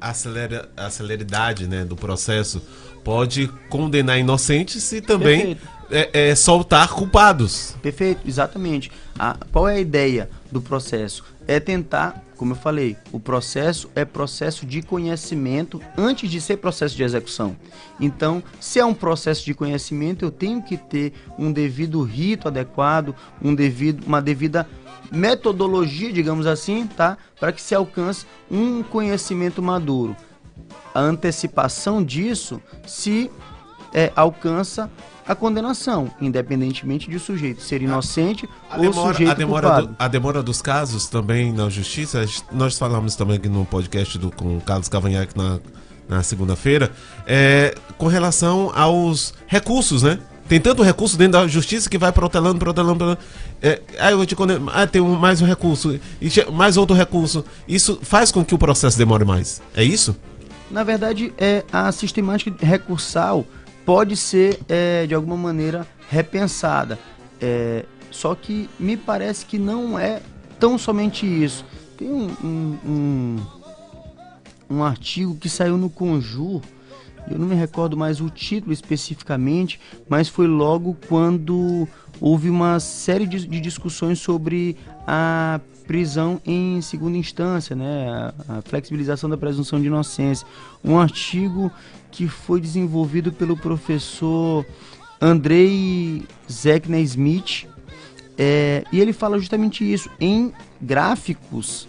Speaker 4: acelera, aceleridade né, do processo pode condenar inocentes e também é, é, soltar culpados.
Speaker 3: Perfeito, exatamente. A, qual é a ideia do processo? É tentar, como eu falei, o processo é processo de conhecimento antes de ser processo de execução. Então, se é um processo de conhecimento, eu tenho que ter um devido rito adequado, um devido, uma devida metodologia, digamos assim, tá? Para que se alcance um conhecimento maduro. A antecipação disso se é, alcança a condenação, independentemente de o sujeito ser inocente
Speaker 4: A
Speaker 3: ou
Speaker 4: demora,
Speaker 3: sujeito
Speaker 4: a, demora
Speaker 3: culpado.
Speaker 4: do- a demora dos casos também na justiça, a nós falamos também aqui no podcast do, com o Carlos Cavanhaque na, na segunda-feira, é, com relação aos recursos, né? Tem tanto recurso dentro da justiça que vai protelando, protelando, protelando. É, ah, eu vou te condenar. Ah, tem um- mais um recurso. Mais outro recurso. Isso faz com que o processo demore mais. É isso?
Speaker 3: Na verdade, é, a sistemática recursal pode ser, é, de alguma maneira, repensada. É, só que me parece que não é tão somente isso. Tem um, um, um, um artigo que saiu no Conjur, eu não me recordo mais o título especificamente, mas foi logo quando houve uma série de, de discussões sobre a prisão em segunda instância, né, a, a flexibilização da presunção de inocência. Um artigo que foi desenvolvido pelo professor Andrei Zeckner Smith, é, e ele fala justamente isso em gráficos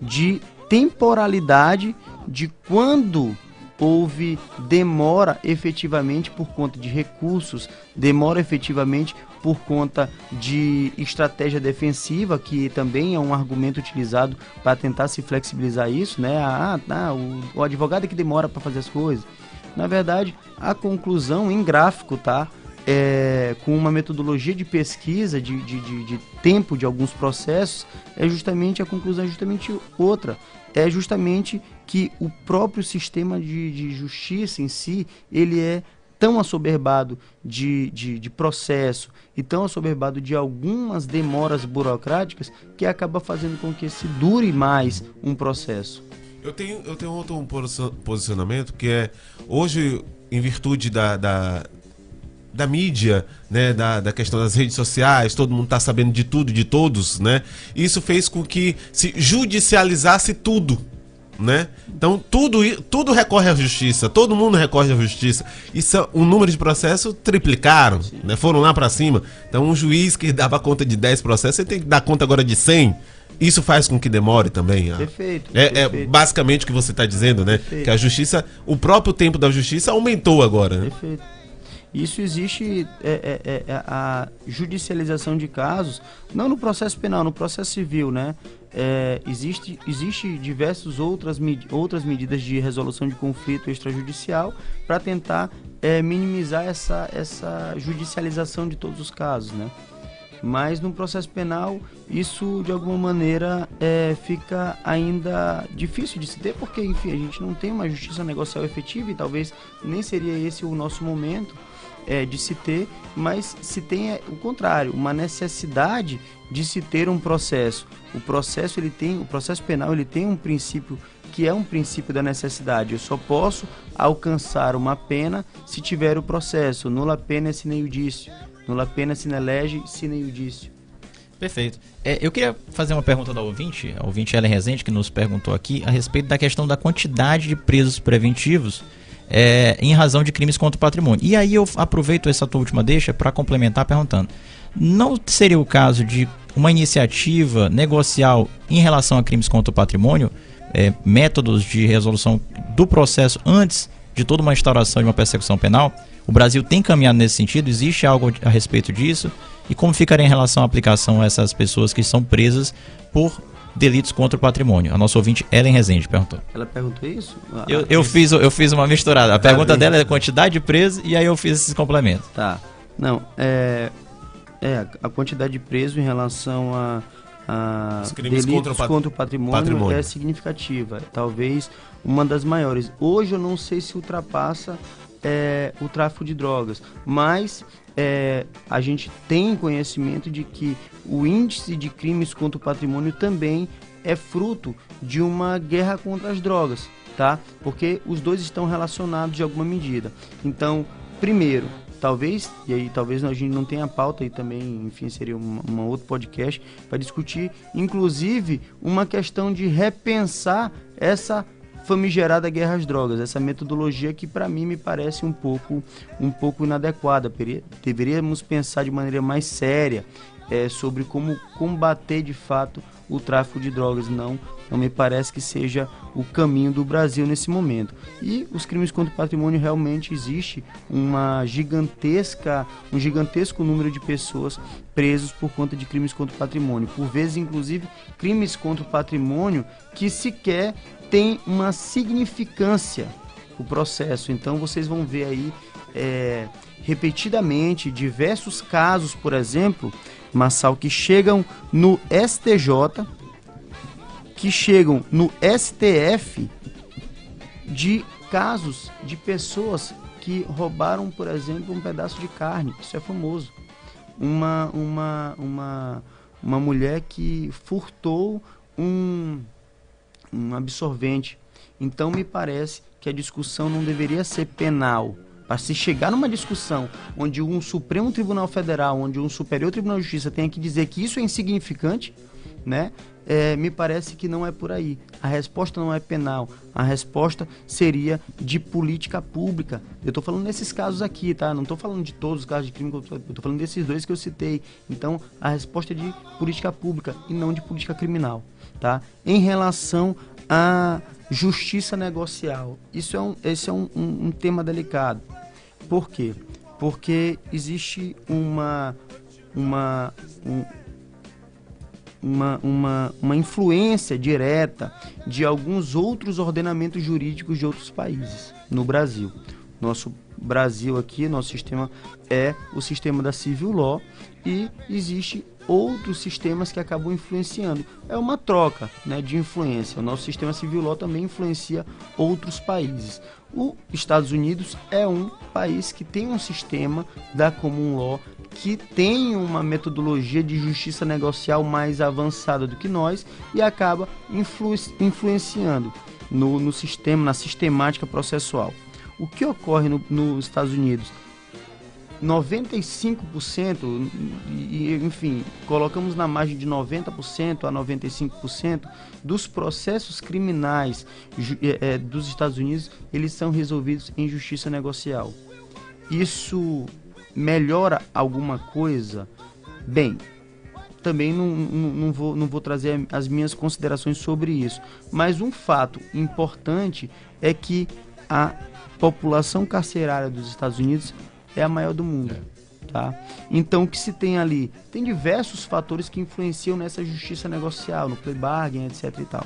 Speaker 3: de temporalidade de quando houve demora efetivamente por conta de recursos, demora efetivamente por conta de estratégia defensiva, que também é um argumento utilizado para tentar se flexibilizar isso, né? Ah, tá, o, o advogado é que demora para fazer as coisas. Na verdade, a conclusão em gráfico, tá? É, com uma metodologia de pesquisa, de, de, de, de tempo de alguns processos, é justamente a conclusão é justamente outra. É justamente que o próprio sistema de, de justiça em si, ele é tão assoberbado de, de, de, processo e tão assoberbado de algumas demoras burocráticas que acaba fazendo com que se dure mais um processo.
Speaker 4: Eu tenho, eu tenho outro posicionamento que é hoje, em virtude da, da, da mídia, né, da, da questão das redes sociais, todo mundo está sabendo de tudo, de todos, né? Isso fez com que se judicializasse tudo né? Então tudo, tudo recorre à justiça, todo mundo recorre à justiça. Isso, o número de processos triplicaram, né? Foram lá para cima. Então um juiz que dava conta de 10 processos, ele tem que dar conta agora de 100. Isso faz com que demore também.
Speaker 3: Perfeito.
Speaker 4: É,
Speaker 3: perfeito.
Speaker 4: é basicamente o que você está dizendo, né? Perfeito. Que a justiça, o próprio tempo da justiça aumentou agora. Né?
Speaker 3: Perfeito. Isso existe é, é, é, a judicialização de casos, não no processo penal, no processo civil, né? É, existe, existe diversas outras, outras medidas de resolução de conflito extrajudicial para tentar é, minimizar essa, essa judicialização de todos os casos, né? Mas no processo penal, isso de alguma maneira é, fica ainda difícil de se ter, porque, enfim, a gente não tem uma justiça negocial efetiva e talvez nem seria esse o nosso momento é, de se ter, mas se tem é, o contrário, uma necessidade de se ter um processo. O processo ele tem, o processo penal ele tem um princípio que é um princípio da necessidade. Eu só posso alcançar uma pena se tiver o processo. Nula pena sine iudicio. Nula pena sine lege sine iudicio.
Speaker 2: Perfeito. É, eu queria fazer uma pergunta da ouvinte, a ouvinte Ellen Rezende, que nos perguntou aqui a respeito da questão da quantidade de presos preventivos é, em razão de crimes contra o patrimônio. E aí eu aproveito essa tua última deixa para complementar perguntando: não seria o caso de uma iniciativa negocial em relação a crimes contra o patrimônio, é, métodos de resolução do processo antes de toda uma instauração de uma persecução penal? O Brasil tem caminhado nesse sentido? Existe algo a respeito disso? E como ficaria em relação à aplicação a essas pessoas que são presas por delitos contra o patrimônio. A nossa ouvinte Ellen Rezende perguntou.
Speaker 3: Ela perguntou isso?
Speaker 2: Eu, eu, fiz, eu fiz uma misturada. A pergunta dela é quantidade de presos e aí eu fiz esses complementos.
Speaker 3: Tá. Não, é, é a quantidade de presos em relação a, a delitos contra o, contra o patrimônio, patrimônio, é significativa. Talvez uma das maiores. Hoje eu não sei se ultrapassa é, o tráfico de drogas, mas é, a gente tem conhecimento de que o índice de crimes contra o patrimônio também é fruto de uma guerra contra as drogas, tá? Porque os dois estão relacionados de alguma medida. Então, primeiro, talvez, e aí talvez a gente não tenha pauta e também, enfim, seria uma outro podcast para discutir, inclusive, uma questão de repensar essa famigerada guerra às drogas, essa metodologia que para mim me parece um pouco, um pouco inadequada. Deveríamos pensar de maneira mais séria é, sobre como combater de fato o tráfico de drogas. Não, não me parece que seja o caminho do Brasil nesse momento. E os crimes contra o patrimônio realmente existe uma gigantesca, um gigantesco número de pessoas presos por conta de crimes contra o patrimônio. Por vezes, inclusive, crimes contra o patrimônio que sequer tem uma significância o processo. Então vocês vão ver aí é, repetidamente diversos casos, por exemplo, Massal, que chegam no STJ, que chegam no STF de casos de pessoas que roubaram, por exemplo, um pedaço de carne. Isso é famoso. Uma, uma, uma, uma mulher que furtou um um absorvente. Então me parece que a discussão não deveria ser penal, para se chegar numa discussão onde um Supremo Tribunal Federal, onde um Superior Tribunal de Justiça tenha que dizer que isso é insignificante, né? É, me parece que não é por aí. A resposta não é penal. A resposta seria de política pública. Eu estou falando nesses casos aqui, tá? Não estou falando de todos os casos de crime. Eu estou falando desses dois que eu citei. Então, a resposta é de política pública e não de política criminal, tá? Em relação à justiça negocial, isso é um, esse é um, um, um tema delicado. Por quê? Porque existe uma uma um, uma, uma, uma influência direta de alguns outros ordenamentos jurídicos de outros países no Brasil. Nosso Brasil aqui, nosso sistema é o sistema da civil law e existe outros sistemas que acabam influenciando. É uma troca né, de influência. O nosso sistema civil law também influencia outros países. Os Estados Unidos é um país que tem um sistema da common law que tem uma metodologia de justiça negocial mais avançada do que nós e acaba influ influenciando no, no, sistema, na sistemática processual. O que ocorre no, nos Estados Unidos? 95%, e, enfim, colocamos na margem de 90% a 95% dos processos criminais é, dos Estados Unidos, eles são resolvidos em justiça negocial. Isso melhora alguma coisa? Bem, também não, não, não, vou, não vou trazer as minhas considerações sobre isso. Mas um fato importante é que a população carcerária dos Estados Unidos é a maior do mundo. É. Tá? Então, o que se tem ali? Tem diversos fatores que influenciam nessa justiça negocial, no play bargain, etc. E tal.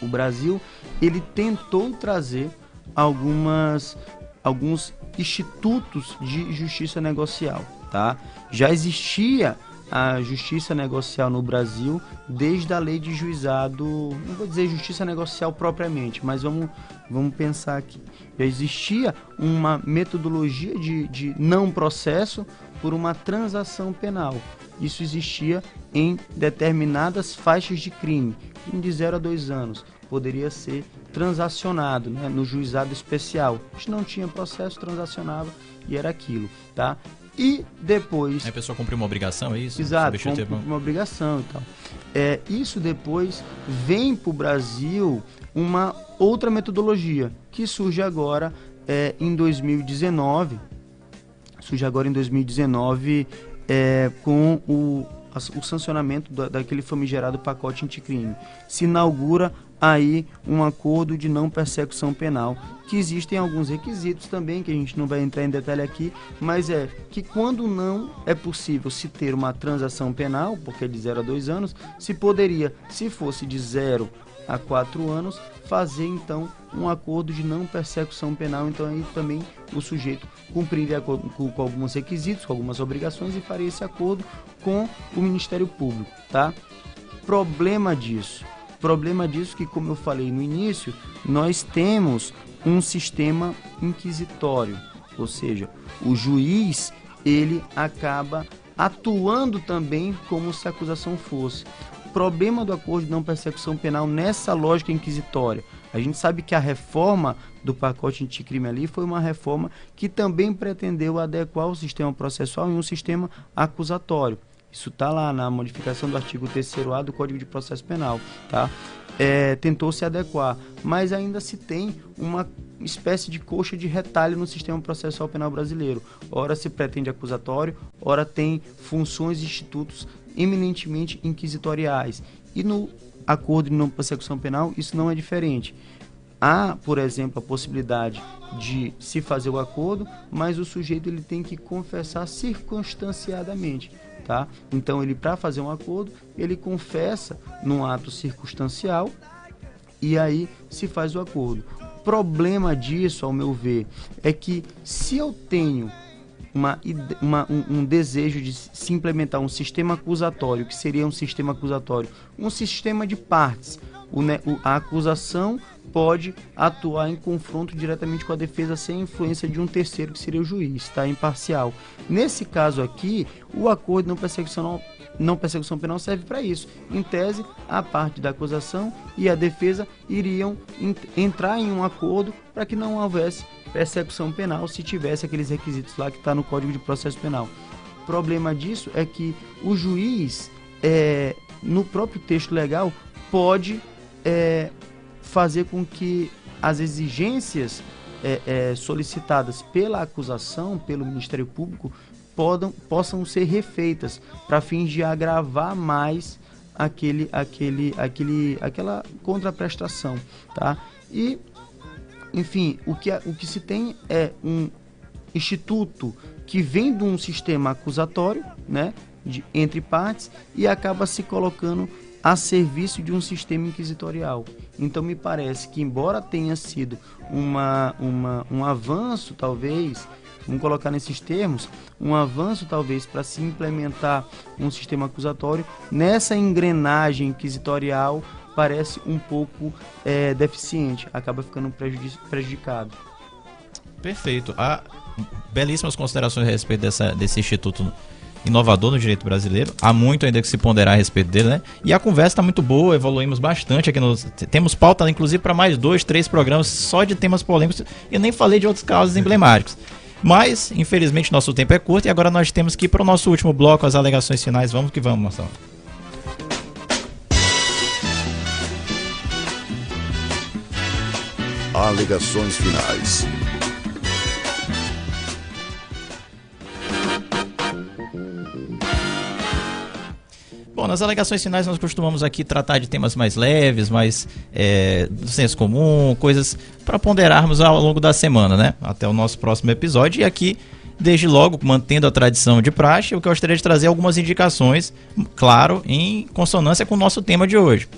Speaker 3: O Brasil ele tentou trazer algumas alguns institutos de justiça negocial, tá? Já existia a justiça negocial no Brasil desde a lei de juizado, não vou dizer justiça negocial propriamente, mas vamos, vamos pensar aqui. Já existia uma metodologia de, de não processo por uma transação penal. Isso existia em determinadas faixas de crime, crime de 0 a 2 anos. Poderia ser transacionado né, no juizado especial. A gente não tinha processo, transacionava e era aquilo, tá? E depois...
Speaker 2: Aí a pessoa cumpriu uma obrigação, é isso?
Speaker 3: Exato, cumpriu uma obrigação e tal. É, isso depois vem para o Brasil uma outra metodologia que surge agora é, em 2019, surge agora em 2019 é, com o, o sancionamento da, daquele famigerado pacote anticrime. Se inaugura aí um acordo de não persecução penal, que existem alguns requisitos também, que a gente não vai entrar em detalhe aqui, mas é que quando não é possível se ter uma transação penal, porque é de 0 a 2 anos, se poderia, se fosse de 0 a 4 anos, fazer então um acordo de não persecução penal, então aí também o sujeito cumpriria com, com alguns requisitos, com algumas obrigações e faria esse acordo com o Ministério Público, tá? Problema disso Problema disso que, como eu falei no início, nós temos um sistema inquisitório, ou seja, o juiz ele acaba atuando também como se a acusação fosse. O problema do acordo de não persecução penal nessa lógica inquisitória. A gente sabe que a reforma do pacote anticrime ali foi uma reforma que também pretendeu adequar o sistema processual em um sistema acusatório. Isso está lá na modificação do artigo 3A do Código de Processo Penal, tá? É, tentou se adequar, mas ainda se tem uma espécie de coxa de retalho no sistema processual penal brasileiro. Ora se pretende acusatório, ora tem funções e institutos eminentemente inquisitoriais. E no acordo de não persecução penal, isso não é diferente. Há, por exemplo, a possibilidade de se fazer o acordo, mas o sujeito ele tem que confessar circunstanciadamente tá? Então ele para fazer um acordo, ele confessa num ato circunstancial e aí se faz o acordo. O problema disso, ao meu ver, é que se eu tenho uma, uma, um, um, desejo de se implementar um sistema acusatório, que seria um sistema acusatório, um sistema de partes, o, o, a acusação pode atuar em confronto diretamente com a defesa sem influência de um terceiro, que seria o juiz, tá? imparcial. Nesse caso aqui, o acordo de não persecução, não persecução penal serve para isso. Em tese, a parte da acusação e a defesa iriam entrar em um acordo para que não houvesse persecução penal se tivesse aqueles requisitos lá que está no Código de Processo Penal. O problema disso é que o juiz, é, no próprio texto legal, pode é, fazer com que as exigências é, é, solicitadas pela acusação, pelo Ministério Público, podam, possam ser refeitas para fins de agravar mais aquele, aquele, aquele, aquela contraprestação, tá? E, enfim, o que, o que se tem é um instituto que vem de um sistema acusatório, né, de, entre partes, e acaba se colocando a serviço de um sistema inquisitorial. Então me parece que embora tenha sido uma, uma, um avanço, talvez, vamos colocar nesses termos, um avanço talvez para se implementar um sistema acusatório, nessa engrenagem inquisitorial parece um pouco é, deficiente, acaba ficando prejudicado.
Speaker 2: Perfeito. Há belíssimas considerações a respeito dessa, desse instituto inovador no direito brasileiro. Há muito ainda que se ponderar a respeito dele, né? E a conversa está muito boa, evoluímos bastante aqui. Nos, temos pauta, inclusive, para mais dois, três programas só de temas polêmicos. Eu nem falei de outros casos emblemáticos. Mas, infelizmente, nosso tempo é curto e agora nós temos que ir para o nosso último bloco, as alegações finais. Vamos que vamos, Marcelo.
Speaker 1: Alegações finais.
Speaker 2: Bom, nas alegações finais nós costumamos aqui tratar de temas mais leves, mais é, do senso comum, coisas para ponderarmos ao longo da semana, né? Até o nosso próximo episódio. E aqui, desde logo, mantendo a tradição de praxe, eu gostaria de trazer algumas indicações, claro, em consonância com o nosso tema de hoje.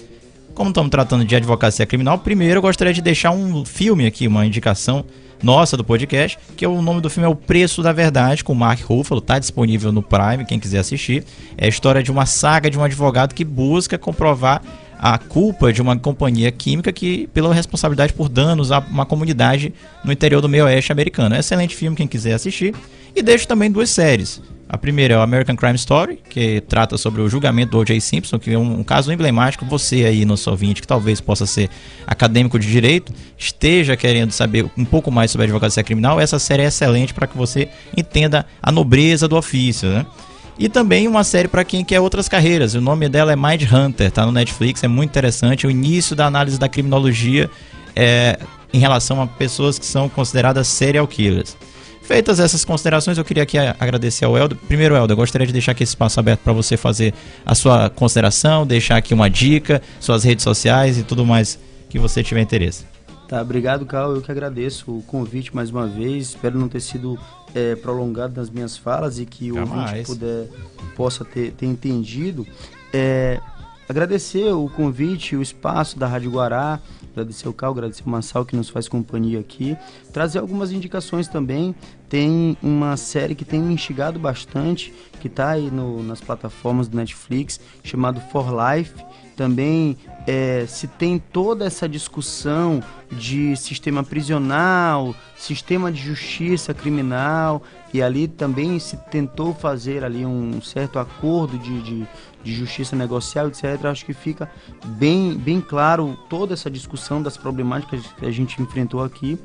Speaker 2: Como estamos tratando de advocacia criminal, primeiro eu gostaria de deixar um filme aqui, uma indicação nossa do podcast, que é o nome do filme é O Preço da Verdade, com Mark Ruffalo, tá disponível no Prime, quem quiser assistir. É a história de uma saga de um advogado que busca comprovar a culpa de uma companhia química que pela responsabilidade por danos a uma comunidade no interior do meio oeste americano. É um excelente filme, quem quiser assistir. E deixo também duas séries. A primeira é o American Crime Story, que trata sobre o julgamento do O.J. Simpson, que é um, um, caso emblemático. Você aí, nosso ouvinte, que talvez possa ser acadêmico de direito, esteja querendo saber um pouco mais sobre a advocacia criminal, essa série é excelente para que você entenda a nobreza do ofício, né? E também uma série para quem quer outras carreiras. O nome dela é Mind Hunter, tá no Netflix, é muito interessante. O início da análise da criminologia é, em relação a pessoas que são consideradas serial killers. Feitas essas considerações, eu queria aqui agradecer ao Helder. Primeiro, Helder, eu gostaria de deixar aqui esse espaço aberto para você fazer a sua consideração, deixar aqui uma dica, suas redes sociais e tudo mais que você tiver interesse.
Speaker 3: Tá, obrigado, Cal. Eu que agradeço o convite mais uma vez. Espero não ter sido é, prolongado nas minhas falas e que o ouvinte puder, possa ter, ter entendido. É, agradecer o convite, o espaço da Rádio Guará, agradecer o Cal, agradecer o Massal que nos faz companhia aqui, trazer algumas indicações também. Tem uma série que tem me instigado bastante, que está aí no, nas plataformas do Netflix, chamado For Life. Também é, se tem toda essa discussão de sistema prisional, sistema de justiça criminal, e ali também se tentou fazer ali um certo acordo de, de, de justiça negocial, etc. Acho que fica bem, bem claro toda essa discussão das problemáticas que a gente enfrentou aqui.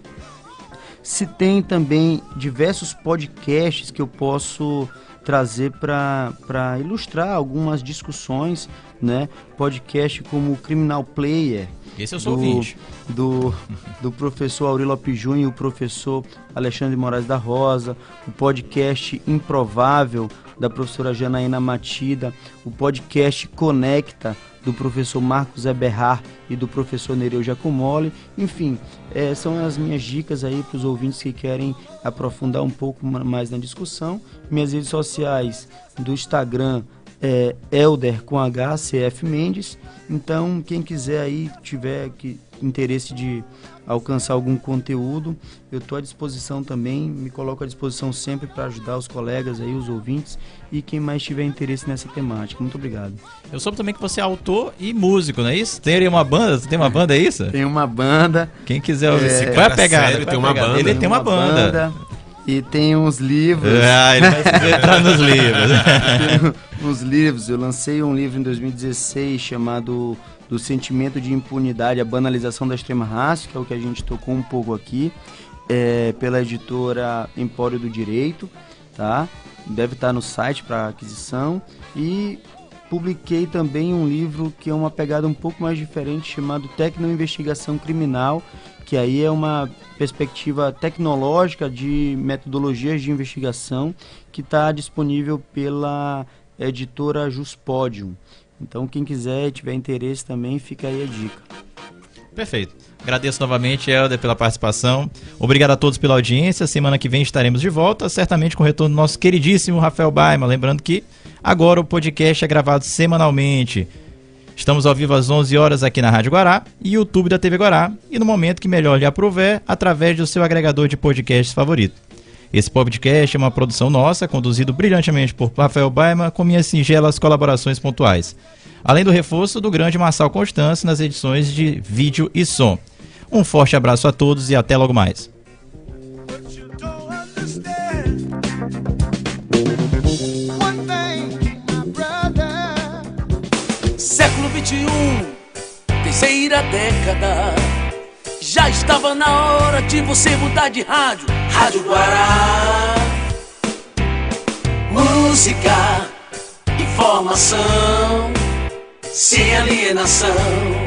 Speaker 3: Se tem também diversos podcasts que eu posso trazer para ilustrar algumas discussões, né? Podcast como Criminal Player.
Speaker 2: Esse eu sou do, ouvinte.
Speaker 3: Do, do professor Aurélio Lopes Júnior e o professor Alexandre Moraes da Rosa, o podcast Improvável da professora Janaína Matida, o podcast Conecta do professor Marcos Eberhard e do professor Nereu Giacomoli. Enfim, é, são as minhas dicas aí para os ouvintes que querem aprofundar um pouco mais na discussão. Minhas redes sociais do Instagram é Elder com HCF Mendes. Então, quem quiser aí, tiver que, interesse de alcançar algum conteúdo, eu estou à disposição também, me coloco à disposição sempre para ajudar os colegas aí, os ouvintes e quem mais tiver interesse nessa temática. Muito obrigado.
Speaker 2: Eu soube também que você é autor e músico, não é isso? Tem uma banda? Você tem uma banda, é isso?
Speaker 3: Tem uma banda.
Speaker 2: Quem quiser ouvir, é, qual é a pegada? Sério,
Speaker 4: tem uma banda.
Speaker 2: Ele tem uma, uma banda. banda.
Speaker 3: E tem uns livros.
Speaker 2: Ah, ele vai entrar nos livros. *laughs*
Speaker 3: uns livros. Eu lancei um livro em 2016 chamado Do Sentimento de Impunidade, a Banalização da Extrema Raça, que é o que a gente tocou um pouco aqui. é, pela editora Empório do Direito, tá? Deve estar no site para aquisição e publiquei também um livro que é uma pegada um pouco mais diferente chamado Tecnoinvestigação Criminal, que aí é uma perspectiva tecnológica de metodologias de investigação que está disponível pela editora Juspodium. Então quem quiser tiver interesse também, fica aí a dica.
Speaker 2: Perfeito. Agradeço novamente, Helder, pela participação. Obrigado a todos pela audiência. Semana que vem estaremos de volta, certamente com o retorno do nosso queridíssimo Rafael Baima. Lembrando que agora o podcast é gravado semanalmente. Estamos ao vivo às 11 horas aqui na Rádio Guará e YouTube da TV Guará e no momento que melhor lhe aprover, através do seu agregador de podcasts favorito. Esse podcast é uma produção nossa, conduzido brilhantemente por Rafael Baima, com minhas singelas colaborações pontuais. Além do reforço do grande Marçal Constância nas edições de vídeo e som. Um forte abraço a todos e até logo mais.
Speaker 5: Século 21, terceira década. Já estava na hora de você mudar de rádio. Rádio Guará. Música, informação, sem alienação